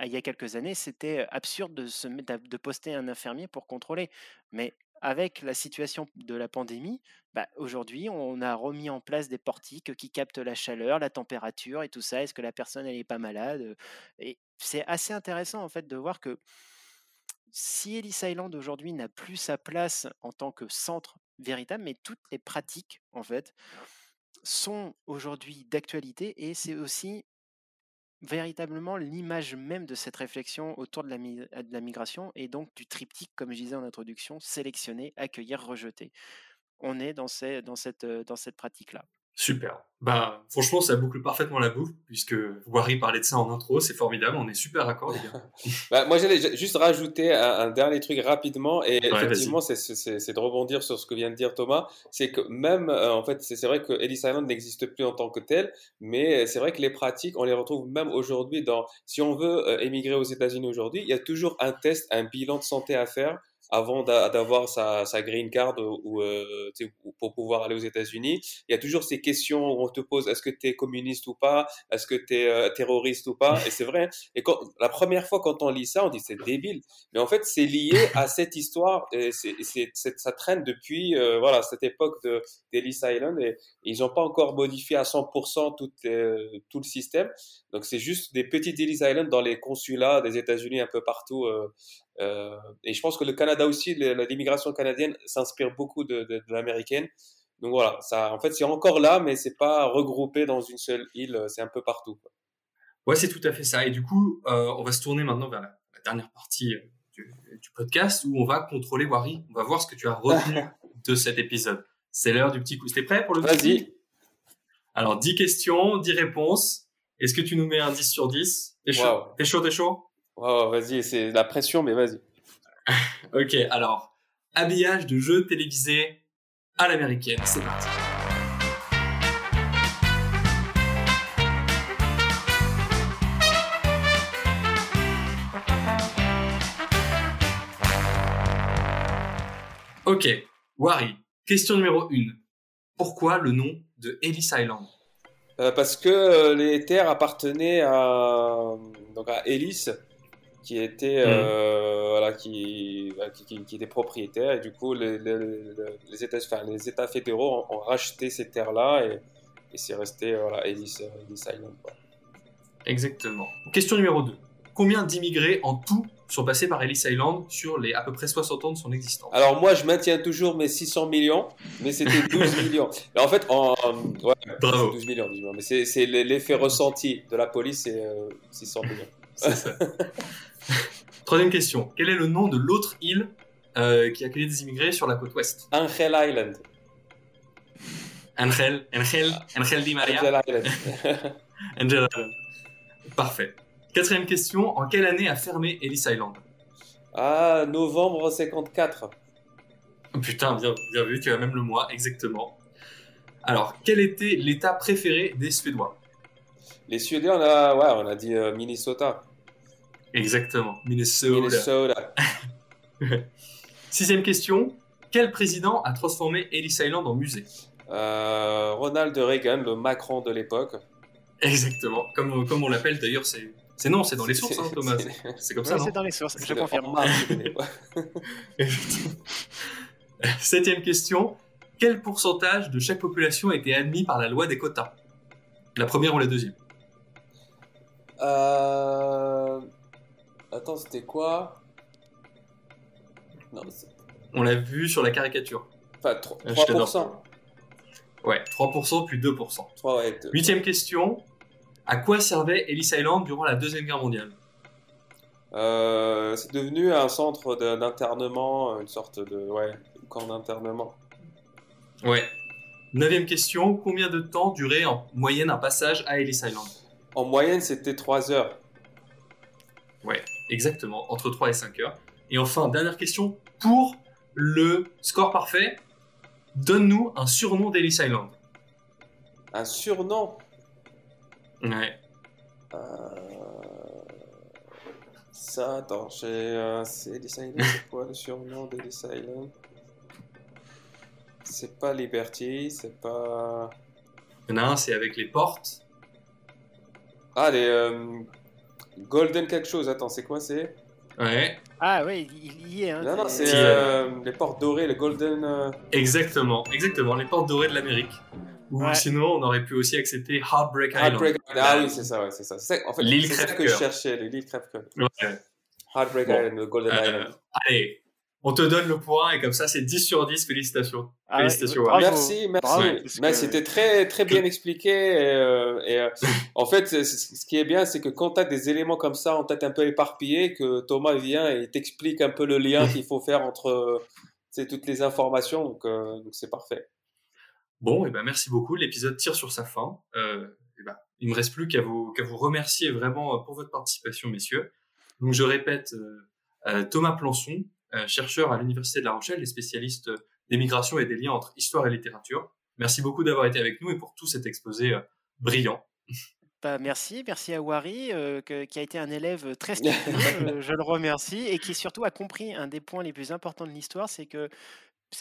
il y a quelques années, c'était absurde de, de poster un infirmier pour contrôler. Mais avec la situation de la pandémie, bah, aujourd'hui, on a remis en place des portiques qui captent la chaleur, la température et tout ça. Est-ce que la personne elle est pas malade Et c'est assez intéressant en fait de voir que si Ellis Island aujourd'hui n'a plus sa place en tant que centre véritable, mais toutes les pratiques en fait sont aujourd'hui d'actualité et c'est aussi véritablement l'image même de cette réflexion autour de la, migration et donc du triptyque, comme je disais en introduction, sélectionner, accueillir, rejeter. On est dans cette pratique-là. Super. Bah, franchement, ça boucle parfaitement la boucle, puisque Wari parlait de ça en intro, c'est formidable, on est super d'accord, les gars. (laughs) Bah, moi, j'allais ju- juste rajouter un, un dernier truc rapidement, et Ouais, effectivement, c'est de rebondir sur ce que vient de dire Thomas. C'est que même, euh, en fait, c'est c'est vrai que Ellis Island n'existe plus en tant que tel, mais c'est vrai que les pratiques, on les retrouve même aujourd'hui dans. Si on veut euh, émigrer aux États-Unis aujourd'hui, il y a toujours un test, un bilan de santé à faire avant d'a- d'avoir sa, sa green card ou, euh, pour pouvoir aller aux États-Unis. Il y a toujours ces questions où on te pose est-ce que tu es communiste ou pas? Est-ce que tu es terroriste ou pas? Et c'est vrai. Et quand, la première fois quand on lit ça, on dit c'est débile. Mais en fait, c'est lié à cette histoire. Et c'est, ça traîne depuis euh, voilà cette époque de d'Ellis Island et ils n'ont pas encore modifié à 100% tout, euh, tout le système. Donc c'est juste des petites Ellis Island dans les consulats des États-Unis un peu partout. Euh, et je pense que le Canada aussi, l'immigration canadienne s'inspire beaucoup de, de, de l'américaine. Donc voilà, ça, en fait, c'est encore là, mais c'est pas regroupé dans une seule île. C'est un peu partout. quoi. Ouais, c'est tout à fait ça. Et du coup, euh, on va se tourner maintenant vers la, la dernière partie euh, du, du podcast où on va contrôler Wari. On va voir ce que tu as retenu (laughs) de cet épisode. C'est l'heure du petit coup. T'es prêt pour le petit Vas-y. Alors, 10 questions, 10 réponses. Est-ce que tu nous mets un 10 sur 10 T'es chaud? Wow. T'es chaud, t'es chaud? Wow, vas-y, c'est la pression, mais vas-y. (laughs) Ok, alors, habillage de jeux télévisés à l'américaine. C'est parti. Ok, Wari, question numéro 1. Pourquoi le nom de Ellis Island? Euh, parce que euh, les terres appartenaient à donc à Ellis, qui était euh, voilà qui, bah, qui, qui- était propriétaire et du coup les, les, les- États enfin, les États fédéraux ont, ont racheté ces terres là et, et c'est resté voilà Ellis, euh, Ellis Island. quoi. Exactement. Question numéro 2. Combien d'immigrés en tout sont passés par Ellis Island sur les à peu près 60 ans de son existence? Alors moi je maintiens toujours mes 600 millions, mais c'était (laughs) 12 millions. Et en fait en ouais, Bravo. 12 millions, 12 millions. mais c'est c'est l'effet ressenti de la police c'est euh, 600 millions. C'est ça. (laughs) (laughs) Troisième question. Quel est le nom de l'autre île euh, qui accueillait des immigrés sur la côte ouest? Angel Island. Angel, Angel, Angel Di Maria. Angel Island. (laughs) (laughs) Angel Island. Parfait. Quatrième question. En quelle année a fermé Ellis Island? Ah, novembre 54. Oh, Putain, bien, bien vu, tu as même le mois, exactement. Alors, quel était l'état préféré des Suédois? Les Suédois, on a, ouais, on a dit euh, Minnesota. Exactement, Minnesota. Minnesota. (laughs) Sixième question. Quel président a transformé Ellis Island en musée? Euh, Ronald Reagan, le Macron de l'époque. Exactement. Comme, comme on l'appelle d'ailleurs, c'est. C'est non, c'est dans les sources, hein, Thomas. C'est- comme Ouais, ça, non? c'est dans les sources, je confirme. (laughs) Septième question. Quel pourcentage de chaque population a été admis par la loi des quotas? La première ou la deuxième? Euh... Attends, c'était quoi? Non, On l'a vu sur la caricature. enfin, tro- Euh, je t'adore. 3%. Ouais, 3% puis 2%. 3, ouais. Huitième question. À quoi servait Ellis Island durant la Deuxième Guerre mondiale? Euh, c'est devenu un centre d'internement, une sorte de ouais, camp d'internement. Ouais. Neuvième question. Combien de temps durait en moyenne un passage à Ellis Island? En moyenne, c'était 3 heures. Ouais, exactement. Entre 3 et 5 heures. Et enfin, dernière question. Pour le score parfait, donne-nous un surnom d'Ellis Island. Un surnom? Ouais. Euh, Ça, attends, j'ai. euh, c'est Ellis Island, c'est quoi le surnom d'Ellis Island? C'est pas Liberty, c'est pas. Il y en a un, c'est avec les portes. Ah, les. euh, Golden quelque chose, attends, c'est quoi c'est? Ouais, Ah oui, il y est. Hein, Non, non, c'est Qui, euh, les portes dorées, le Golden. euh, exactement. Exactement, les portes dorées de l'Amérique. Ou Ouais. sinon, on aurait pu aussi accepter Heartbreak Island. Heartbreak Ah oui, c'est ça, ouais, c'est ça. C'est- En fait, L'île c'est ça que je crève-cœur. cherchais, l'île crève-cœur. Ouais. Heartbreak Bon. Island, le Golden Euh, Island. allez, on te donne le point et comme ça, c'est 10 sur 10. Félicitations. Ah ouais, Félicitations, bravo. Merci, merci. Bravo, Ouais. c'était très très bien expliqué. Et, euh, et, euh, en fait, ce qui est bien, c'est que quand tu as des éléments comme ça en tête un peu éparpillés, que Thomas vient et t'explique un peu le lien qu'il faut faire entre euh, toutes les informations. Donc euh, c'est parfait. Bon, et ben merci beaucoup. L'épisode tire sur sa fin. Euh, et ben, il me reste plus qu'à vous, qu'à vous remercier vraiment pour votre participation, messieurs. Donc, je répète, Thomas Plançon, chercheur à l'Université de La Rochelle et spécialiste euh, des migrations et des liens entre histoire et littérature. Merci beaucoup d'avoir été avec nous et pour tout cet exposé euh, brillant. (laughs) Bah, merci, merci à Wari, euh, que- qui a été un élève très studieux, (laughs) euh, je le remercie, et qui surtout a compris un des points les plus importants de l'histoire, c'est que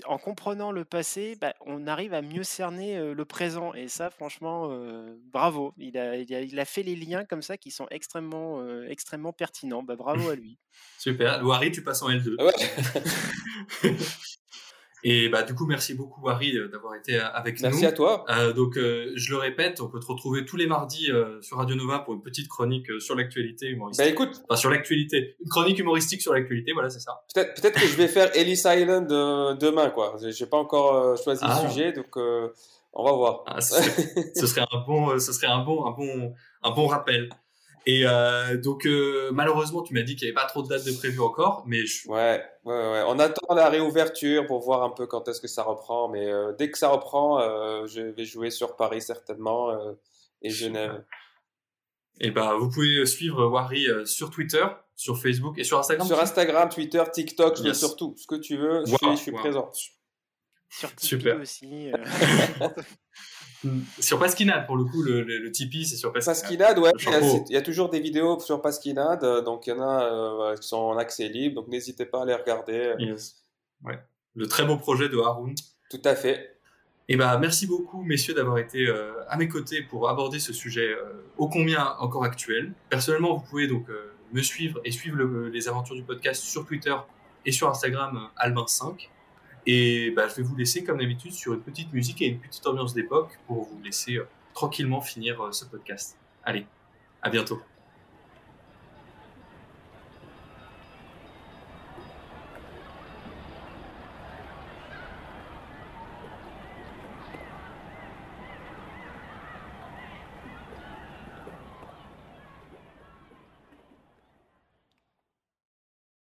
en comprenant le passé, bah, on arrive à mieux cerner euh, le présent. Et ça, franchement, euh, bravo. Il a, il a- il a fait les liens comme ça qui sont extrêmement, euh, extrêmement pertinents. Bah, bravo à lui. Super. Louari, tu passes en L2. Ouais. (laughs) (laughs) Et bah, du coup, merci beaucoup, Harry, euh, d'avoir été euh, avec nous. Merci à toi. Euh, donc, euh, je le répète, on peut te retrouver tous les mardis euh, sur Radio Nova pour une petite chronique euh, sur l'actualité humoristique. Bah écoute, Enfin, sur l'actualité. Une chronique humoristique sur l'actualité, voilà, c'est ça. peut-être peut-être que je vais faire Ellis Island demain, quoi. J'ai pas encore choisi Ah. le sujet, donc euh, on va voir. Ah, ce, serait, ce serait un bon, ce serait un bon, un bon, un bon rappel. Et euh, donc, euh, malheureusement, tu m'as dit qu'il n'y avait pas trop de dates de prévues encore, mais je, Ouais, ouais, ouais. On attend la réouverture pour voir un peu quand est-ce que ça reprend, mais euh, dès que ça reprend, euh, je vais jouer sur Paris certainement euh, et Genève. et bah, vous pouvez suivre Wari euh, sur Twitter, sur Facebook et sur Instagram. Sur Instagram, Twitter, TikTok, je Yes. sur tout, ce que tu veux, je Wow, suis, je suis wow. présent. Sur aussi. (laughs) (laughs) euh, Sur Pasquinade, pour le coup, le, le, le Tipeee, c'est sur Pasquinade. Pasquinade, ouais, il y, a, toujours des vidéos sur Pasquinade, euh, donc il y en a euh, qui sont en accès libre, donc n'hésitez pas à les regarder. Yes. Ouais. Le très beau projet de Haroun. Tout à fait. Et bah, merci beaucoup, messieurs, d'avoir été euh, à mes côtés pour aborder ce sujet euh, ô combien encore actuel. Personnellement, vous pouvez donc euh, me suivre et suivre le- les aventures du podcast sur Twitter et sur Instagram euh, Albin5. Et bah, je vais vous laisser, comme d'habitude, sur une petite musique et une petite ambiance d'époque pour vous laisser euh, tranquillement finir euh, ce podcast. Allez, à bientôt.